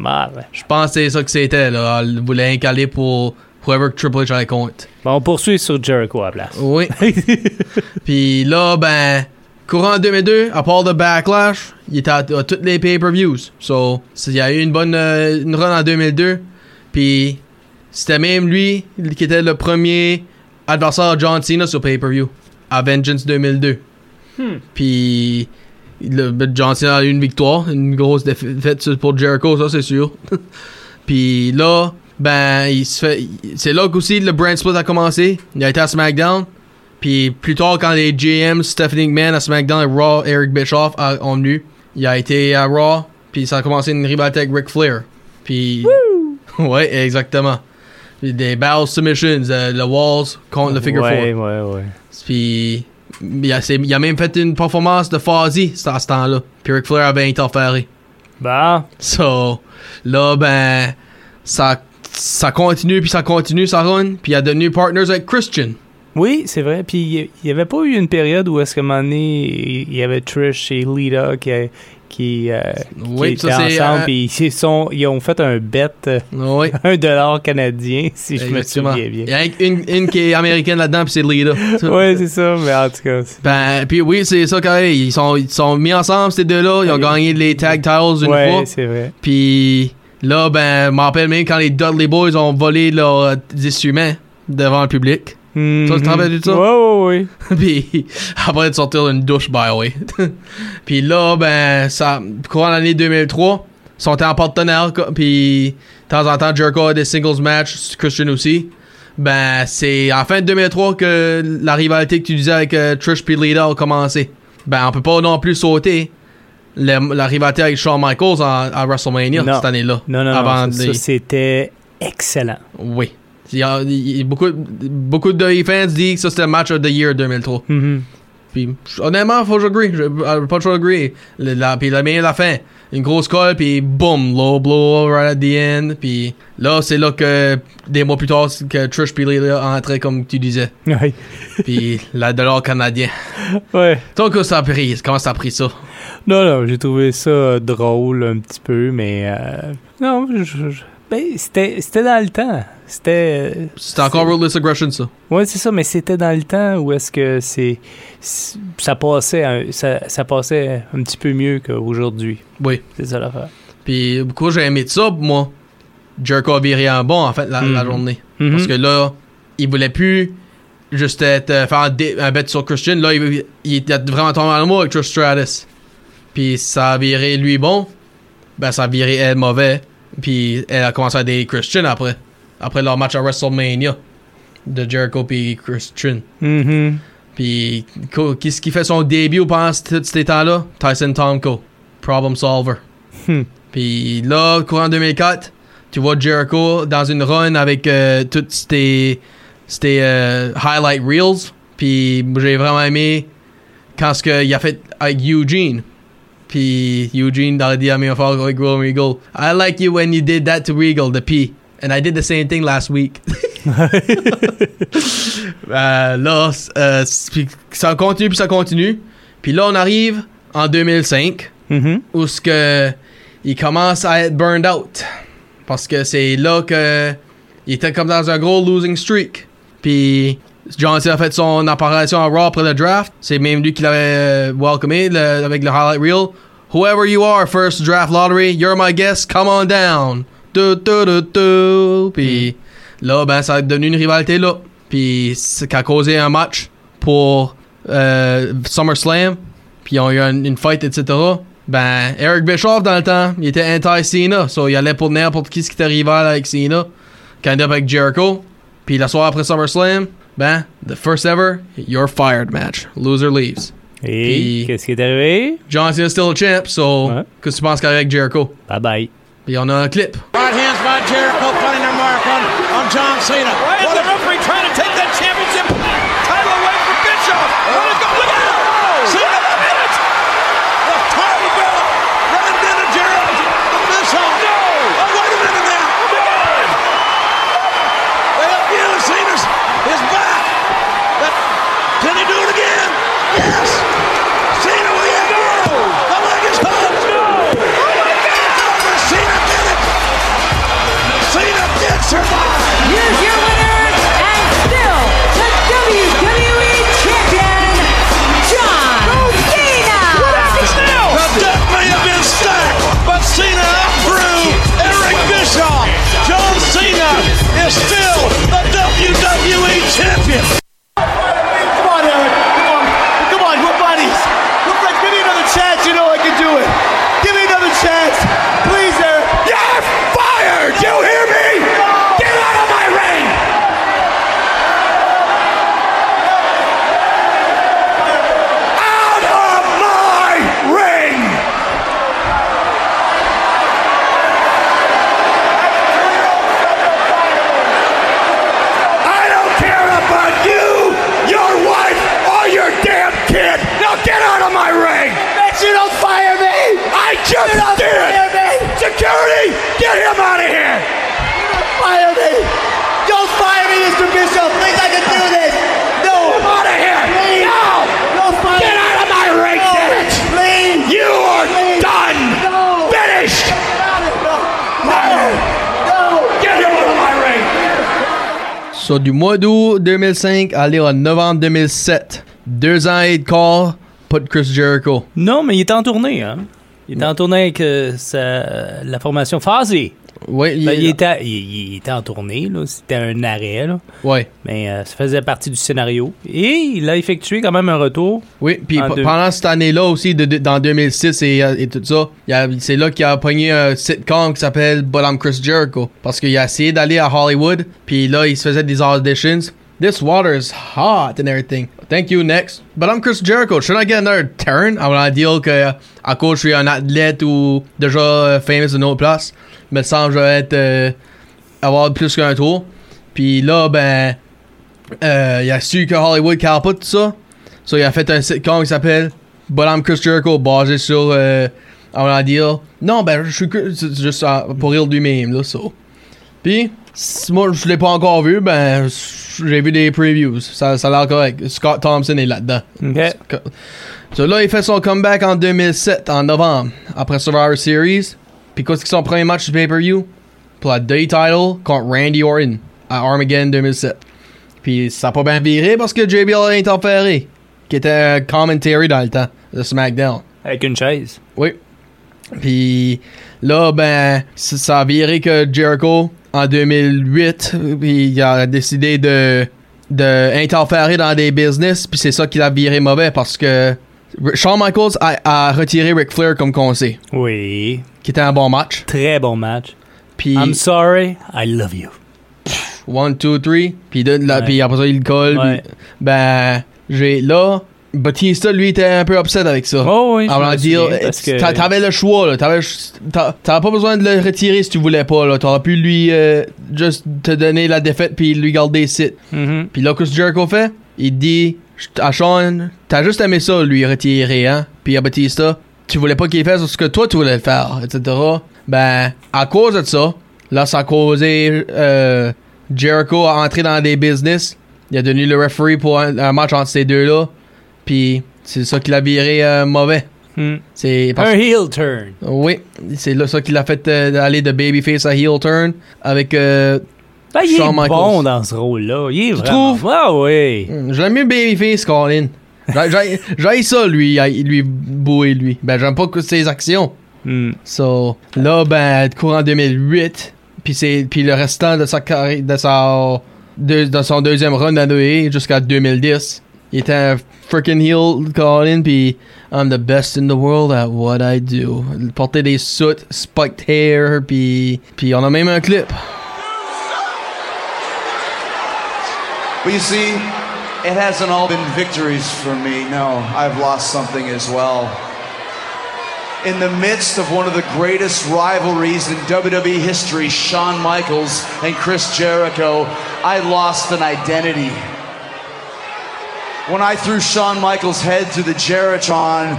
Ah. Je pense que c'est ça que c'était, là. Elle voulait incaler pour whoever que Triple H allait compte. Bon, on poursuit sur Jericho à la place. Oui. Puis là, ben, courant 2002, à part de Backlash, il était à, à toutes les pay-per-views. So, il y a eu une bonne euh, une run en 2002. Puis, c'était même lui qui était le premier adversaire de John Cena sur pay-per-view. À Vengeance 2002. Puis, le, ben, John Cena a eu une victoire, une grosse défaite pour Jericho, ça c'est sûr. Puis là, ben, il se fait. C'est là qu'aussi le brand split a commencé. Il a été à SmackDown. Puis plus tard, quand les GM, Stephanie McMahon à SmackDown et Raw, Eric Bischoff a- ont venu, il a été à Raw. Puis ça a commencé une rivalité avec Ric Flair. Puis. ouais, exactement. Puis des Battle Submissions, euh, le Walls contre le Figure ouais, Four. ouais, ouais. Puis. Il a, c'est- il a même fait une performance de Fozzy à ce temps-là. Puis Ric Flair avait interféré. Bah, So, là, ben, ça, ça continue, puis ça continue, ça run, puis il a devenu partners avec Christian. Oui, c'est vrai. Puis il n'y avait pas eu une période où est-ce un moment donné, il y avait Trish et Lita qui, qui, euh, Oui, qui étaient ensemble. euh, Puis ils, sont- ils ont fait un bet, euh, Oui. un dollar canadien, si je me souviens Il y bien. a une, une qui est américaine là-dedans, puis c'est Lita. Ouais, c'est ça, mais en tout cas. Ben, puis oui, c'est ça, quand même. Ils sont, ils sont mis ensemble, ces deux-là. Ils ont gagné les tag titles une ouais, fois. c'est vrai. Puis là, ben, je m'en rappelle même quand les Dudley Boys ont volé leurs instruments devant le public. Mhm. Ça, tu te rappelles de ça? Ouais, ouais, ouais. puis après de sortir une douche, by the way. puis là, ben, ça, courant l'année 2003, ils sont en partenaire, puis de temps en temps, Jericho a des singles matchs, Christian aussi. Ben, c'est en fin de 2003 que la rivalité que tu disais avec euh, Trish puis Lita a commencé. Ben, on peut pas non plus sauter le- la rivalité avec Shawn Michaels en- à WrestleMania Non. cette année-là. Non, non, Avant non. les- ça, c'était excellent. Oui. Il y a, il y a beaucoup, beaucoup de fans disent que ça c'était le match of the year 2003. Mhm. Puis honnêtement, faut que j'agree. Euh, pas trop agree. Le- la- Puis la meilleure la fin. Une grosse colle, puis boom, low blow right at the end. Puis là, c'est là que des mois plus tard, que Trish puis Lita entraient comme tu disais. Puis la dollar canadien. ouais. Toi, que ça a pris? Comment ça a pris ça? Non, non, j'ai trouvé ça drôle un petit peu, mais euh, non, je, je- ben, c'était, c'était dans le temps. C'était. C'était encore Ruthless Aggression, ça. Ouais, c'est ça, mais c'était dans le temps où est-ce que c'est, ça passait, un- ça, ça passait un petit peu mieux qu'aujourd'hui. Oui. C'est ça l'affaire. Puis pourquoi j'ai aimé ça, moi? Jericho a viré un bon, en fait, la, la Mhm. journée. Mhm. Parce que là, il voulait plus juste être, euh, faire un, dé- un bet sur Christian. Là, il, il était vraiment tombé en amour avec Trish Stratus. Puis ça a viré lui bon. Ben, ça a viré elle mauvais. Puis elle a commencé à dater Christian après. Après leur match à WrestleMania. De Jericho puis Christian. Mhm. Puis qu'est-ce qui fait son début pendant ce- ces temps-là? Tyson Tomko. Problem solver. Hmm. Puis là, courant 2004, tu vois Jericho dans une run avec euh, toutes ces euh, highlight reels. Puis j'ai vraiment aimé quand ce qu'il a fait avec Eugene. Puis Eugene a dit à mes enfants avec Will Regal, I like you when you did that to Regal, the P. And I did the same thing last week. Euh, là, euh, puis ça continue, puis ça continue. Puis là, on arrive en 2005 Mhm. où ce que il commence à être burned out parce que c'est là que il était comme dans un gros losing streak puis John Cena a fait son apparition à Raw après le draft c'est même lui qui l'avait euh, welcomé avec le highlight reel whoever you are first draft lottery you're my guest come on down puis là ben ça a devenu une rivalité là puis qui a causé un match pour euh, SummerSlam puis ils ont eu un- une fight, etc. Ben, Eric Bischoff, dans le temps, il était anti-Cena. So, il allait pour n'importe qui ce qui était rival avec Cena. Kind up avec Jericho. Puis la soirée après SummerSlam, ben, the first ever, you're fired match. Loser leaves. Et Puis- qu'est-ce qui est arrivé? John Cena's still a champ, so, Ouais. qu'est-ce que tu penses qu'il y a avec Jericho? Bye bye. Puis on a un clip. Right hands by Jericho, putting their mark on, on John Cena. Why is Du mois d'août 2005 à aller en novembre 2007. Deux ans et quart, pas de Chris Jericho. Non, mais il est en tournée, hein. Il est en tournée avec euh, sa- la formation Fuzzy. Oui, il, Ben, il, était, il, il était en tournée, là. C'était un arrêt, là. ouais. Mais euh, ça faisait partie du scénario. Et il a effectué quand même un retour. Oui, puis pendant cette année-là aussi, de, de- dans 2006 et, euh, et tout ça, c'est là qu'il a pogné un sitcom qui s'appelle But I'm Chris Jericho. Parce qu'il a essayé d'aller à Hollywood, puis là, il se faisait des auditions. This water is hot and everything. Thank you, next. But I'm Chris Jericho. Should I get another turn? I want to dire que à cause je suis un athlète ou déjà euh, famous d'une autre place, me semble que je vais être, euh, avoir plus qu'un tour. Puis là, ben, euh, il a su que Hollywood pas tout ça. So, il a fait un sitcom qui s'appelle But I'm Chris Jericho, basé sur, euh, on va dire, non, ben, je suis juste euh, pour rire de lui-même, là, so. Puis, si moi, je l'ai pas encore vu, ben, j'ai vu des previews. Ça, ça a l'air correct. Scott Thompson est là-dedans. OK. So, là, il fait son comeback en 2007, en novembre, après Survivor Series. Puis, qu'est-ce que son premier match du pay-per-view? Pour la Day Title contre Randy Orton à Armageddon 2007. Puis, ça a pas bien viré parce que JBL a interféré, qui était un commentary dans le temps de SmackDown. Avec une chaise. Oui. Puis là, ben, ça a viré que Jericho, en 2008, puis il a décidé de, de interférer dans des business, puis c'est ça qui l'a viré mauvais parce que Shawn Michaels a, a retiré Ric Flair comme conseil, Oui. qui était un bon match. Très bon match. Puis I'm sorry, I love you. one, two, three, puis de- là, Ouais. puis après ça il le colle. Ouais. ben, j'ai là. Batista, lui, était un peu upset avec ça. Oh oui, Alors, que- t'a- t'avais le choix, là. T'avais, t'a- t'avais pas besoin de le retirer si tu voulais pas, là. T'aurais pu lui, euh, juste te donner la défaite puis lui garder site. Mhm. Puis là, que Jericho fait? Il dit à Sean, t'as juste aimé ça, lui retirer, hein? Puis à Batista, tu voulais pas qu'il fasse ce que toi tu voulais faire, etc. Ben, à cause de ça, là, ça a causé euh, Jericho à entrer dans des business. Il a devenu le referee pour un, un match entre ces deux-là. Puis c'est ça qui l'a viré euh, mauvais. Hmm. C'est parce Un heel turn. oui, c'est là ça qui l'a fait euh, aller de babyface à heel turn avec Ben, il Shawn est Michaels. bon dans ce rôle-là. Il est vraiment... trouves? Ah oui. Hmm, J'aime mieux Babyface, Colin. J'ai- j'ai- J'ai ça, lui, lui bouer, lui. Ben, j'aime pas que ses actions. Hmm. So, là, ben, courant 2008, puis c'est puis le restant de sa carrière, de sa de, de son deuxième run WWE jusqu'à 2010, il était un freaking heel, Colin, puis I'm the best in the world at what I do. Il portait des suits, spiked hair, puis puis on a même un clip. But you see, it hasn't all been victories for me. No, I've lost something as well. In the midst of one of the greatest rivalries in WWE history, Shawn Michaels and Chris Jericho, I lost an identity. When I threw Shawn Michaels' head through the Geritron,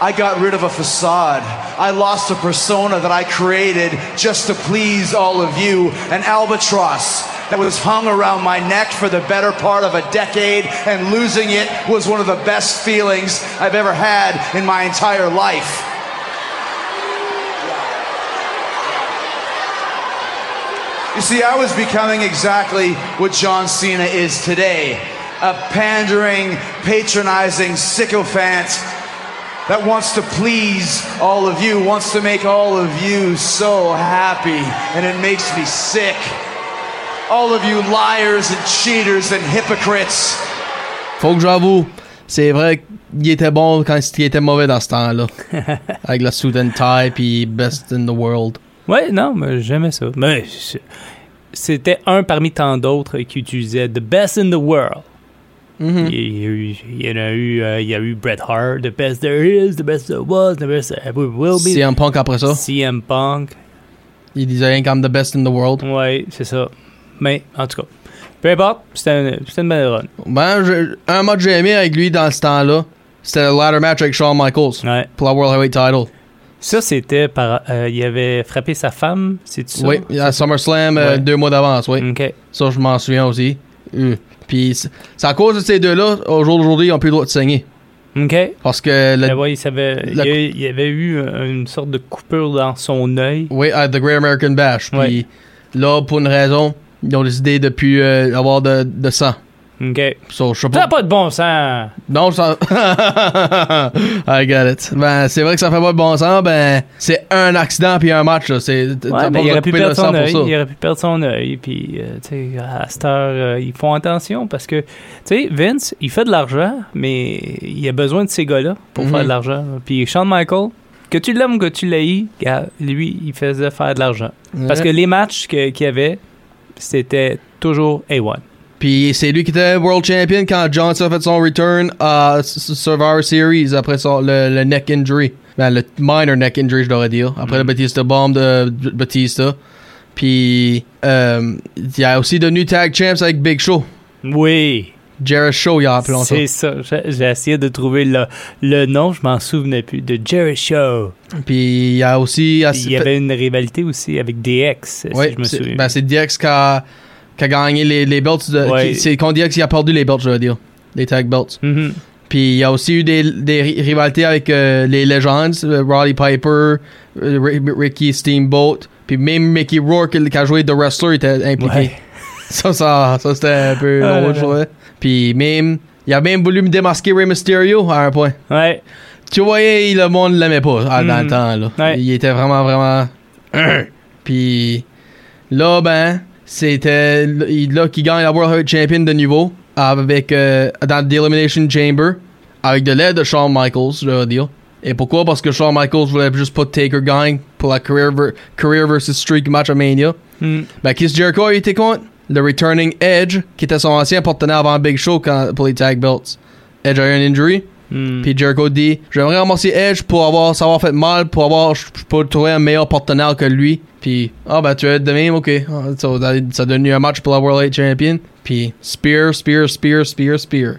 I got rid of a facade. I lost a persona that I created just to please all of you, an albatross that was hung around my neck for the better part of a decade, and losing it was one of the best feelings I've ever had in my entire life. You see, I was becoming exactly what John Cena is today a pandering, patronizing sycophant that wants to please all of you, wants to make all of you so happy, and it makes me sick. All of you liars and cheaters and hypocrites. Faut que j'avoue, c'est vrai qu'il était bon quand il était mauvais dans ce temps-là. Avec la suit and tie puis best in the world. Ouais, non, mais j'aimais ça. Mais c'était un parmi tant d'autres qui utilisait The Best in the World. Mhm. il, y a eu, il y en a eu, euh, il y a eu Bret Hart, The Best There Is, The Best There Was, The Best There Will Be. CM Punk après ça, CM Punk. il disait rien comme the best in the world. Ouais, c'est ça. Mais, en tout cas, peu importe, c'était un- c'était une belle run. Ben, je- un match que j'ai aimé avec lui dans ce temps-là, c'était le ladder match avec Shawn Michaels Ouais. pour la World Heavyweight Title. Ça, c'était par. euh, il avait frappé sa femme, c'est ça? Oui, à SummerSlam euh, Ouais. deux mois d'avance, oui. Ok. Ça, je m'en souviens aussi. Euh. Puis c'est à cause de ces deux-là, au jour d'aujourd'hui, ils n'ont plus le droit de saigner. Ok. Parce que, le- Ben ouais, il, savait, il, y a- il y avait eu euh, une sorte de coupure dans son œil. oui, à The Great American Bash. Puis là, pour une raison, ils ont décidé de plus euh, avoir de, de sang. OK. So, Ça n'a pas de bon sens. Non, ça. I get it. Ben, c'est vrai que ça fait pas de bon sens. Ben, c'est un accident puis un match, là. C'est, Ouais, il aurait pu perdre son ça. Il aurait pu perdre son œil. Puis, euh, tu sais, à cette heure, euh, ils font attention parce que, tu sais, Vince, il fait de l'argent, mais il a besoin de ces gars-là pour Mhm. faire de l'argent. Puis, Shawn Michael, que tu l'aimes ou que tu l'aies, lui, il faisait faire de l'argent. Parce que les matchs qu'il y avait, c'était toujours A1. Puis c'est lui qui était World Champion quand John a fait son return à Survivor Series après son, le, le neck injury. Ben, le minor neck injury, je devrais dire. Après le Batista Bomb de Batista. Puis euh, il y a aussi devenu Tag Champs avec Big Show. Oui. Jarrett Show, il a appelé ça. C'est ça. J'ai essayé de trouver le, le nom, je m'en souvenais plus, de Jerry Show. Puis il y a aussi... Il y avait une rivalité aussi avec DX, Ouais, si je me souviens. ben, c'est DX qui a, qui a gagné les, les belts. Ouais. C'est contre DX a perdu les belts, je veux dire. Les tag belts. Mhm. Puis il y a aussi eu des, des ri- rivalités avec euh, les Legends, euh, Roddy Piper, euh, Ri- Ricky Steamboat, puis même Mickey Rourke qui a joué The Wrestler était impliqué. Ouais. Ça, ça, ça c'était un peu Ah là drôle, je là. trouvais. Puis même, il a même voulu me démasquer Rey Mysterio à un point. Ouais. Tu voyais, le monde l'aimait pas ah, dans le temps. Là. Ouais. Il était vraiment, vraiment... Puis là, ben, c'était là qui gagne la World Heavyweight Champion de nouveau avec, euh, dans l'Elimination Chamber avec de l'aide de Shawn Michaels, je veux dire. Et pourquoi? Parce que Shawn Michaels voulait juste pas Taker gagne pour la career, ver- career versus streak match à Mania. Mm. Ben, Kiss Jericho, il était contre le Returning Edge, qui était son ancien partenaire avant Big Show quand, pour les tag belts. Edge a eu une injury. Mm. Puis Jericho dit J'aimerais remercier Edge pour avoir savoir fait mal, pour avoir pour trouver un meilleur partenaire que lui. Puis ah ben tu es de même, ok. Ah, Ça, a donné un match pour la World Heavyweight Champion. Puis Spear, Spear, Spear, Spear, Spear.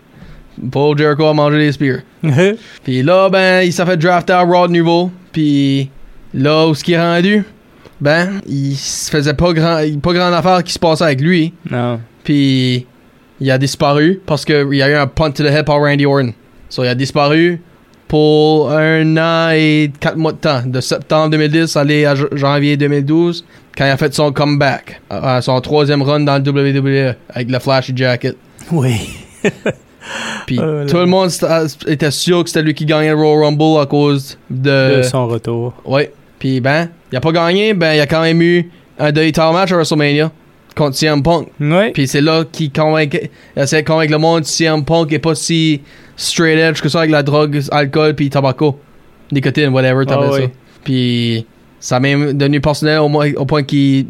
Paul Jericho a mangé des spears. Puis là, ben, il s'est fait drafter à Raw de nouveau. Puis là, où ce qui est rendu, ben, il se faisait pas grand, pas grande affaire qui se passait avec lui. non. Puis il a disparu parce qu'il y a eu un punt to the head par Randy Orton. So il a disparu pour un an et quatre mois de temps, de septembre 2010 à aller à j- janvier 2012, quand il a fait son comeback, son troisième run dans le WWE avec le Flashy Jacket. Oui. Puis Oh tout le monde était sûr que c'était lui qui gagnait le Royal Rumble à cause de. De son retour. Ouais. Puis ben, il a pas gagné, ben il a quand même eu un demi-title match à WrestleMania contre CM Punk. Ouais. Puis c'est là qu'il convainc, il essaie de convaincre le monde que CM Punk est pas si straight edge que ça avec la drogue, alcool puis tabaco. Nicotine, whatever, t'appelles Ah ça. Puis ça a même devenu personnel au, moins- au point qu'il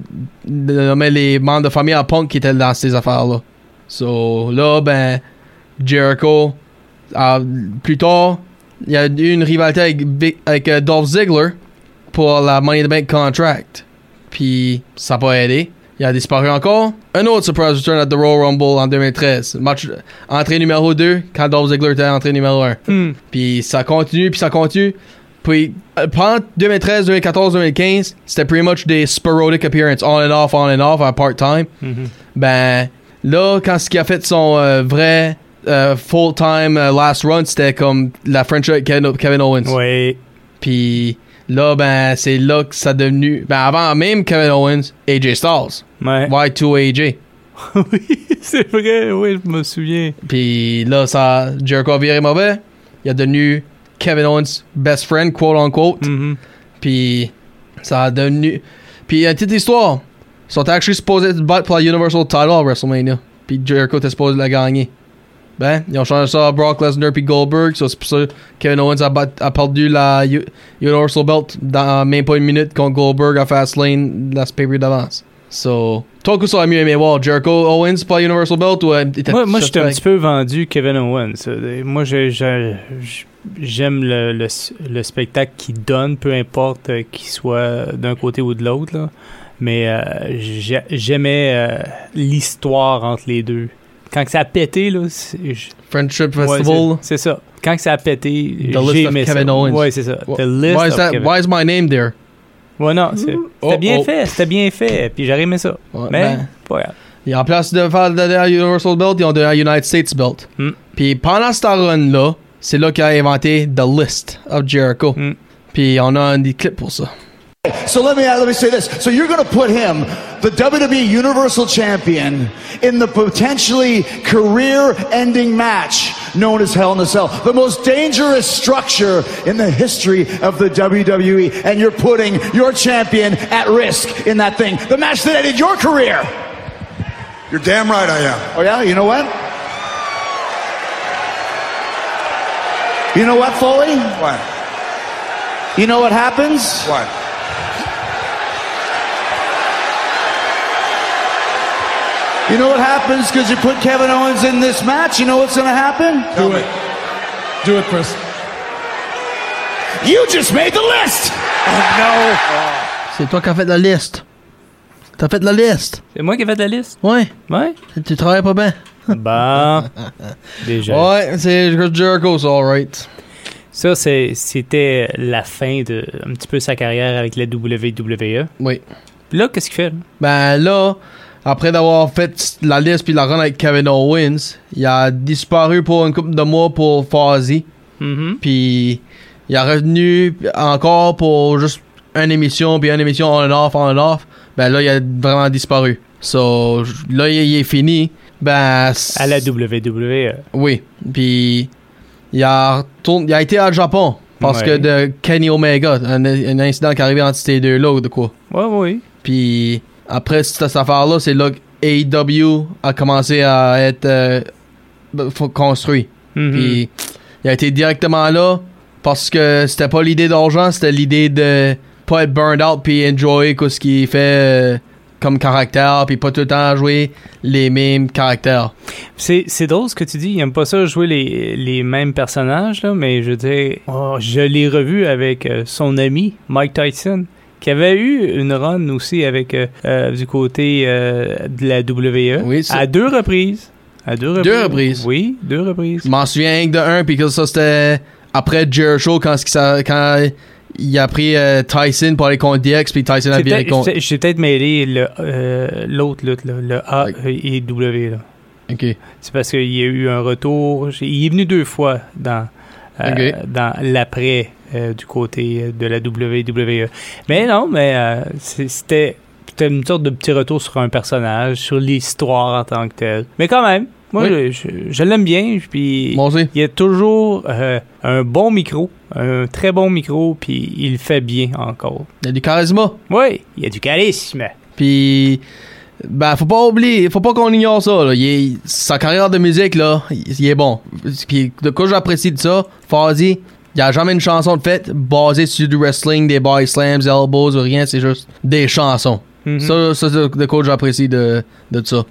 nommait les membres de famille à Punk qui étaient dans ces affaires-là. So là, ben, Jericho, ah, plus tard, il y a eu une rivalité avec, avec euh, Dolph Ziggler pour la Money in the Bank contract. Puis ça n'a pas aidé. Il a disparu encore. Un autre surprise return at the Royal Rumble en 2013. Match entrée numéro 2 quand Dolph Ziggler était entrée numéro 1. Hmm. Puis ça continue, puis ça continue. Puis euh, pendant 2013, 2014, 2015, c'était pretty much des sporadic appearances, on and off, on and off, à part-time. Mhm. Ben là, quand ce qui a fait son euh, vrai euh, full-time euh, last run, c'était comme la French avec Kevin, Owens. Ouais. Puis là, ben c'est là que ça a devenu. Ben avant même Kevin Owens, AJ Styles. Ouais. Y2AJ. oui, c'est vrai, oui, je me souviens. Puis là, ça, Jericho a viré mauvais. Il a devenu Kevin Owens' best friend, quote unquote. Mhm. Puis ça a devenu. Puis une petite histoire. Ils sont actually supposés se battre pour la Universal Title à WrestleMania. Puis Jericho était supposé la gagner. Ben, ils ont changé ça à Brock Lesnar puis Goldberg. C'est pour ça que Kevin Owens a, bat- a perdu la U- Universal Belt dans même pas une minute contre Goldberg à Fastlane la pay d'avance. So, toi, que ça aurait mieux aimé voir Jericho Owens la Universal Belt ou euh, était Moi, moi j'étais un petit peu vendu Kevin Owens. Moi, j'aime le, le, le spectacle qu'il donne, peu importe euh, qu'il soit d'un côté ou de l'autre. Mais euh, j'ai- j'aimais euh, l'histoire entre les deux. Quand que ça a pété, là, je- Friendship Festival. c'est c'est ça. Quand que ça a pété, j'ai aimé Kevin ça. Owens. Ouais, c'est ça. The Why list is of that? Kevin. Why is my name there? Ouais, non, c'est- c'était Oh, bien oh. fait, c'était bien fait. Puis j'aurais aimé ça. Ouais, Mais, ben, pas grave. Et en place de faire de la Universal Belt, ils ont donné la United States Belt. Hmm. Puis pendant ce run-là, c'est là qu'il a inventé The List of Jericho. Hmm. Puis on a un des clips pour ça. So let me uh, let me say this. So you're going to put him, the WWE Universal Champion, in the potentially career-ending match known as Hell in a Cell, the most dangerous structure in the history of the WWE, and you're putting your champion at risk in that thing, the match that ended your career. You're damn right I am. Oh yeah, you know what? You know what, Foley? What? You know what happens? What? You know what happens because you put Kevin Owens in this match? You know what's going to happen? Tell me. Do it, Chris. You just made the list! C'est toi qui as fait la liste. T'as fait la liste. C'est moi qui ai fait la liste? Ouais. Ouais. Tu travailles pas bien. Bon. Déjà. Ouais, c'est Chris Jericho, c'est alright. Ça, c'était la fin de un petit peu sa carrière avec la WWE. Oui. Puis là, qu'est-ce qu'il fait? là? Ben là, après d'avoir fait la liste puis la run avec Kevin Owens, il a disparu pour une couple de mois pour Fozzy. Mhm. Puis il est revenu encore pour juste une émission, puis une émission on and off, on and off. Ben là, il a vraiment disparu. So, là, il, est fini. Ben. À la WWE. Oui. Puis il a, retourné- il a été au Japon. Parce Ouais. que de Kenny Omega, un, un incident qui est arrivé entre ces deux-là ou de quoi. Ouais, oui. Puis après cette, affaire-là, c'est là que AEW a commencé à être euh, construit. Mhm. Puis il a été directement là parce que c'était pas l'idée d'argent, c'était l'idée de pas être burned out puis enjoy quoi, ce qu'il fait euh, comme caractère puis pas tout le temps jouer les mêmes caractères. C'est, drôle ce que tu dis. Il aime pas ça jouer les, les mêmes personnages, là, mais je veux dire, oh, je l'ai revu avec euh, son ami, Mike Tyson, qui avait eu une run aussi avec euh, euh, du côté euh, de la. Oui, ça- à deux reprises. À deux reprises. Deux reprises. Oui, deux reprises. Je m'en souviens rien que de un puis que ça c'était après Jericho quand, il a pris euh, Tyson pour aller contre DX puis Tyson a viré contre. J'ai peut-être mêlé l'autre, là, le A et W. Là. C'est parce qu'il y a eu un retour. Il est venu deux fois dans, dans l'après euh, du côté de la WWE. Mais non, mais euh, c'était une sorte de petit retour sur un personnage, sur l'histoire en tant que telle. Mais quand même, moi, Oui. je, je- je l'aime bien. Puis il y a toujours euh, un bon micro, un très bon micro, puis il le fait bien encore. Il y a du charisme. Oui, il y a du charisme. Puis, ben, faut pas oublier, faut pas qu'on ignore ça. Là. Il est- sa carrière de musique, là, il, il est bon. Puis, de quoi j'apprécie de ça, Fozzy, il y a jamais une chanson de fête basée sur du wrestling, des body slams, des elbows ou rien, c'est juste des chansons. Mhm. Ça, ça c'est de quoi j'apprécie de, de ça.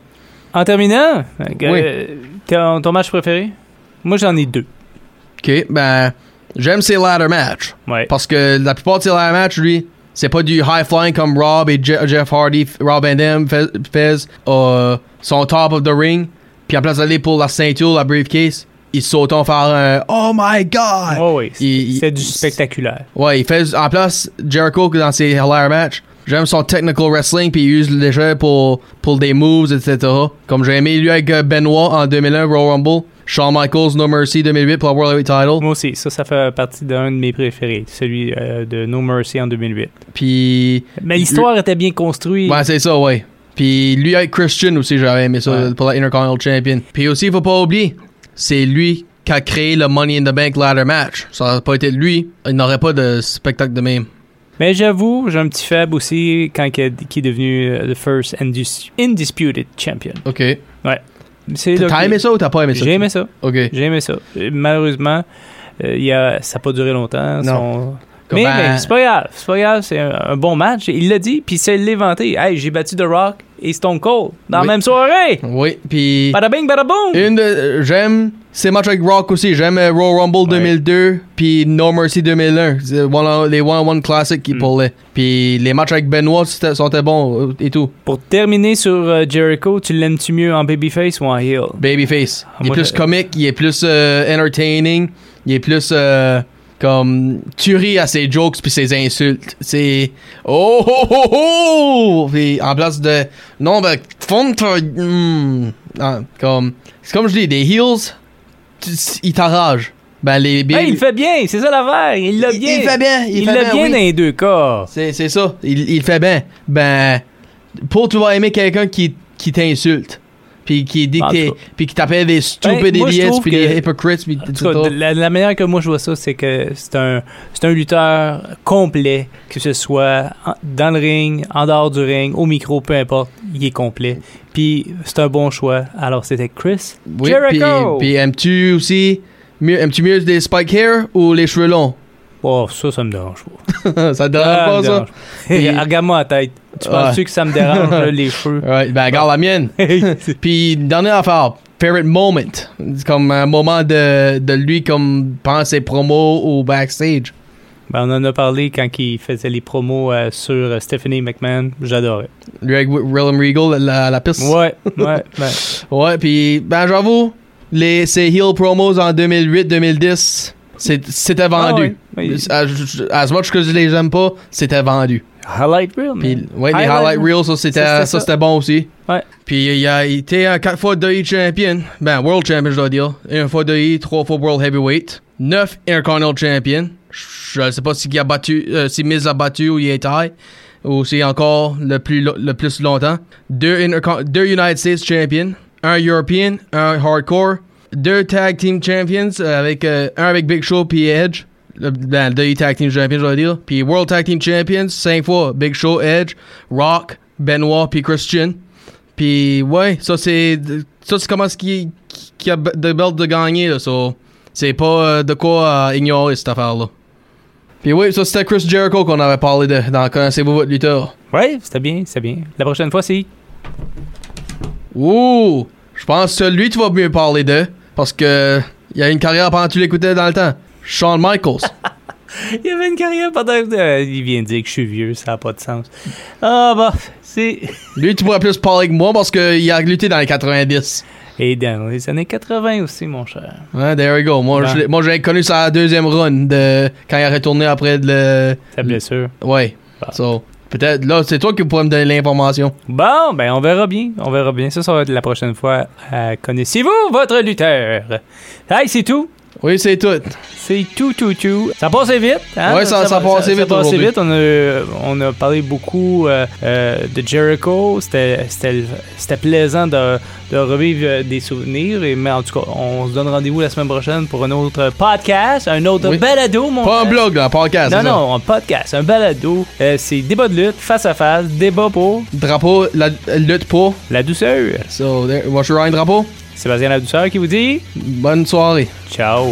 En terminant, Oui. euh, ton, ton match préféré? Moi, j'en ai deux. Ok, ben, j'aime ses ladder matchs. Ouais. Parce que la plupart de ses ladder matchs, lui, c'est pas du high flying comme Rob et Je- Jeff Hardy, Rob and Dem fais, fais, euh, sont top of the ring. Puis en place d'aller pour la ceinture, la briefcase, ils sautent en faire un Oh my god! Oh oui, Il- il- c'est du spectaculaire. Ouais, il fait en place Jericho dans ses ladder matchs. J'aime son technical wrestling, puis il use le jeu pour, pour des moves, etc. Comme j'ai aimé lui avec euh, Benoit en 2001, Royal Rumble. Shawn Michaels, No Mercy 2008 pour la World Heavyweight Title. Moi aussi, ça, ça fait partie d'un de mes préférés, celui euh, de No Mercy en 2008. Puis Mais l'histoire était bien construite. Ouais, c'est ça, ouais. Puis lui avec Christian aussi, j'avais aimé ça Ouais. pour la Intercontinental Champion. Puis aussi, il faut pas oublier, c'est lui qui a créé le Money in the Bank ladder match. Ça n'aurait pas été lui, il n'aurait pas de spectacle de même. Mais j'avoue, j'ai un petit faible aussi quand il est, qui est devenu euh, the first indis- indisputed champion. Ok. Là T'as aimé ça ou t'as pas aimé ça? J'ai aimé ça. Ok. J'ai aimé ça. Malheureusement, euh, il y a, ça n'a pas duré longtemps. Non. son- Mais, mais c'est pas grave. C'est pas grave. C'est un, un bon match. Il l'a dit, puis c'est l'inventé. Hey, j'ai battu The Rock et Stone Cold dans Oui. la même soirée. Oui, puis Bada bing, bada boom. une de, euh, j'aime ces matchs avec Rock aussi. J'aime euh, Royal Rumble 2002 puis No Mercy 2001. C'est one- les one-on-one classiques qui Mm. parlaient. Puis les matchs avec Benoit c'était- sont bons euh, et tout. Pour terminer sur Jericho, tu l'aimes-tu mieux en babyface ou en heel? Babyface. Ah, Il est plus comique, il est plus euh, entertaining, il est plus euh, comme tu ris à ses jokes puis ses insultes. C'est oh oh oh oh puis en place de non ben fond hmm, ah, comme c'est comme je dis des heels ils t'arragent. Ben, les Ben, il fait bien, c'est ça l'affaire. Il l'a Il- bien. il fait bien, il fait l'a bien, bien oui. dans les deux cas. C'est, c'est ça. Il, il fait bien. Ben, pour tu vas aimer quelqu'un qui, qui t'insulte. Puis qui dit que puis qui t'appelle des stupides Ben, je idiots, puis des hypocrites, puis tout cas, la, la manière que moi je vois ça, c'est que c'est un, c'est un lutteur complet, que ce soit dans le ring, en dehors du ring, au micro, peu importe, il est complet. Puis c'est un bon choix. Alors c'était Chris Oui, Jericho. puis aimes-tu aussi mieux, aimes-tu mieux des spike hair ou les cheveux longs? Oh, ça, ça me dérange pas. ça te Ah, dérange me pas, ça? dérange Regarde-moi la tête. Tu penses-tu que ça me dérange, là, les cheveux? Ouais, ben, regarde la mienne. Puis, dernière affaire, favorite moment. Comme un moment de, de lui, comme pendant ses promos au backstage. Ben, on en a parlé quand il faisait les promos euh, sur euh, Stephanie McMahon. J'adorais. Lui avec Wi- Willem Regal, la, la piste. Ouais, ouais. ben, Ouais, puis, ben, j'avoue, les, ses heel promos en 2008-2010, c'est- c'était vendu. Ah ouais, oui. As, as much que je les aime pas, c'était vendu. Highlight reel, man. Puis, ouais, les Highlight highlight reel. reels, ça, c'était, Ça, ça, c'était bon aussi. Ouais. Puis, il a été un 4 fois WWE champion. Ben, world champion, je dois dire. Une fois WWE, 3 fois world heavyweight. 9 intercontinental champion. Je sais pas s'il a battu, euh, si Miz a battu ou il est taille. Ou si encore le plus, le plus longtemps. Deux, intercon- deux United States champion. Un European, un hardcore. Deux tag team champions euh, avec euh, un avec Big Show puis Edge. Le, ben, le tag team champion, je dois dire. Puis World Tag Team Champions, 5 fois. Big Show, Edge, Rock, Benoit puis Christian. Puis ouais, ça c'est ça c'est comment ce qui qui a de belt de gagner là, so, c'est pas euh, de quoi euh, ignorer cette affaire là. Puis oui, ça c'était Chris Jericho qu'on avait parlé de dans Connaissez-vous votre lutteur. Ouais, c'était bien, c'était bien. La prochaine fois, c'est. Ouh, je pense que lui tu vas mieux parler de parce que il a une carrière pendant que tu l'écoutais dans le temps. Shawn Michaels. Il avait une carrière pendant euh, il vient de dire que je suis vieux, ça n'a pas de sens. Ah, bah, c'est. lui tu pourrais plus parler que moi parce qu'il a lutté dans les 90. Et dans les années 80 aussi, mon cher. Ouais, there we go. Moi, Ouais. je l'ai- moi j'ai connu sa deuxième run de quand il a retourné après de le Ta blessure. Ouais. Bah. So, peut-être là, c'est toi qui pourrais me donner l'information. Bon, ben, on verra bien. On verra bien. Ça, ça va être la prochaine fois. Euh, Connaissez-vous votre lutteur? Hey, c'est tout. Oui, c'est tout. C'est tout, tout, tout. Ça passait vite. Hein? Ouais, ça- ça passait vite Ça passait vite. On a, on a parlé beaucoup euh, euh, de Jericho. C'était plaisant de, de revivre euh, des souvenirs. Et, mais en tout cas, on se donne rendez-vous la semaine prochaine pour un autre podcast, un autre Oui. balado, mon Pas un blog, un podcast. Non, ça? non, un podcast, un balado. Euh, c'est débat de lutte, face à face, débat pour Drapeau, la lutte pour. la douceur. So, there, moi, je suis Ryan Drapeau? Sébastien La Douceur qui vous dit Bonne soirée. ciao.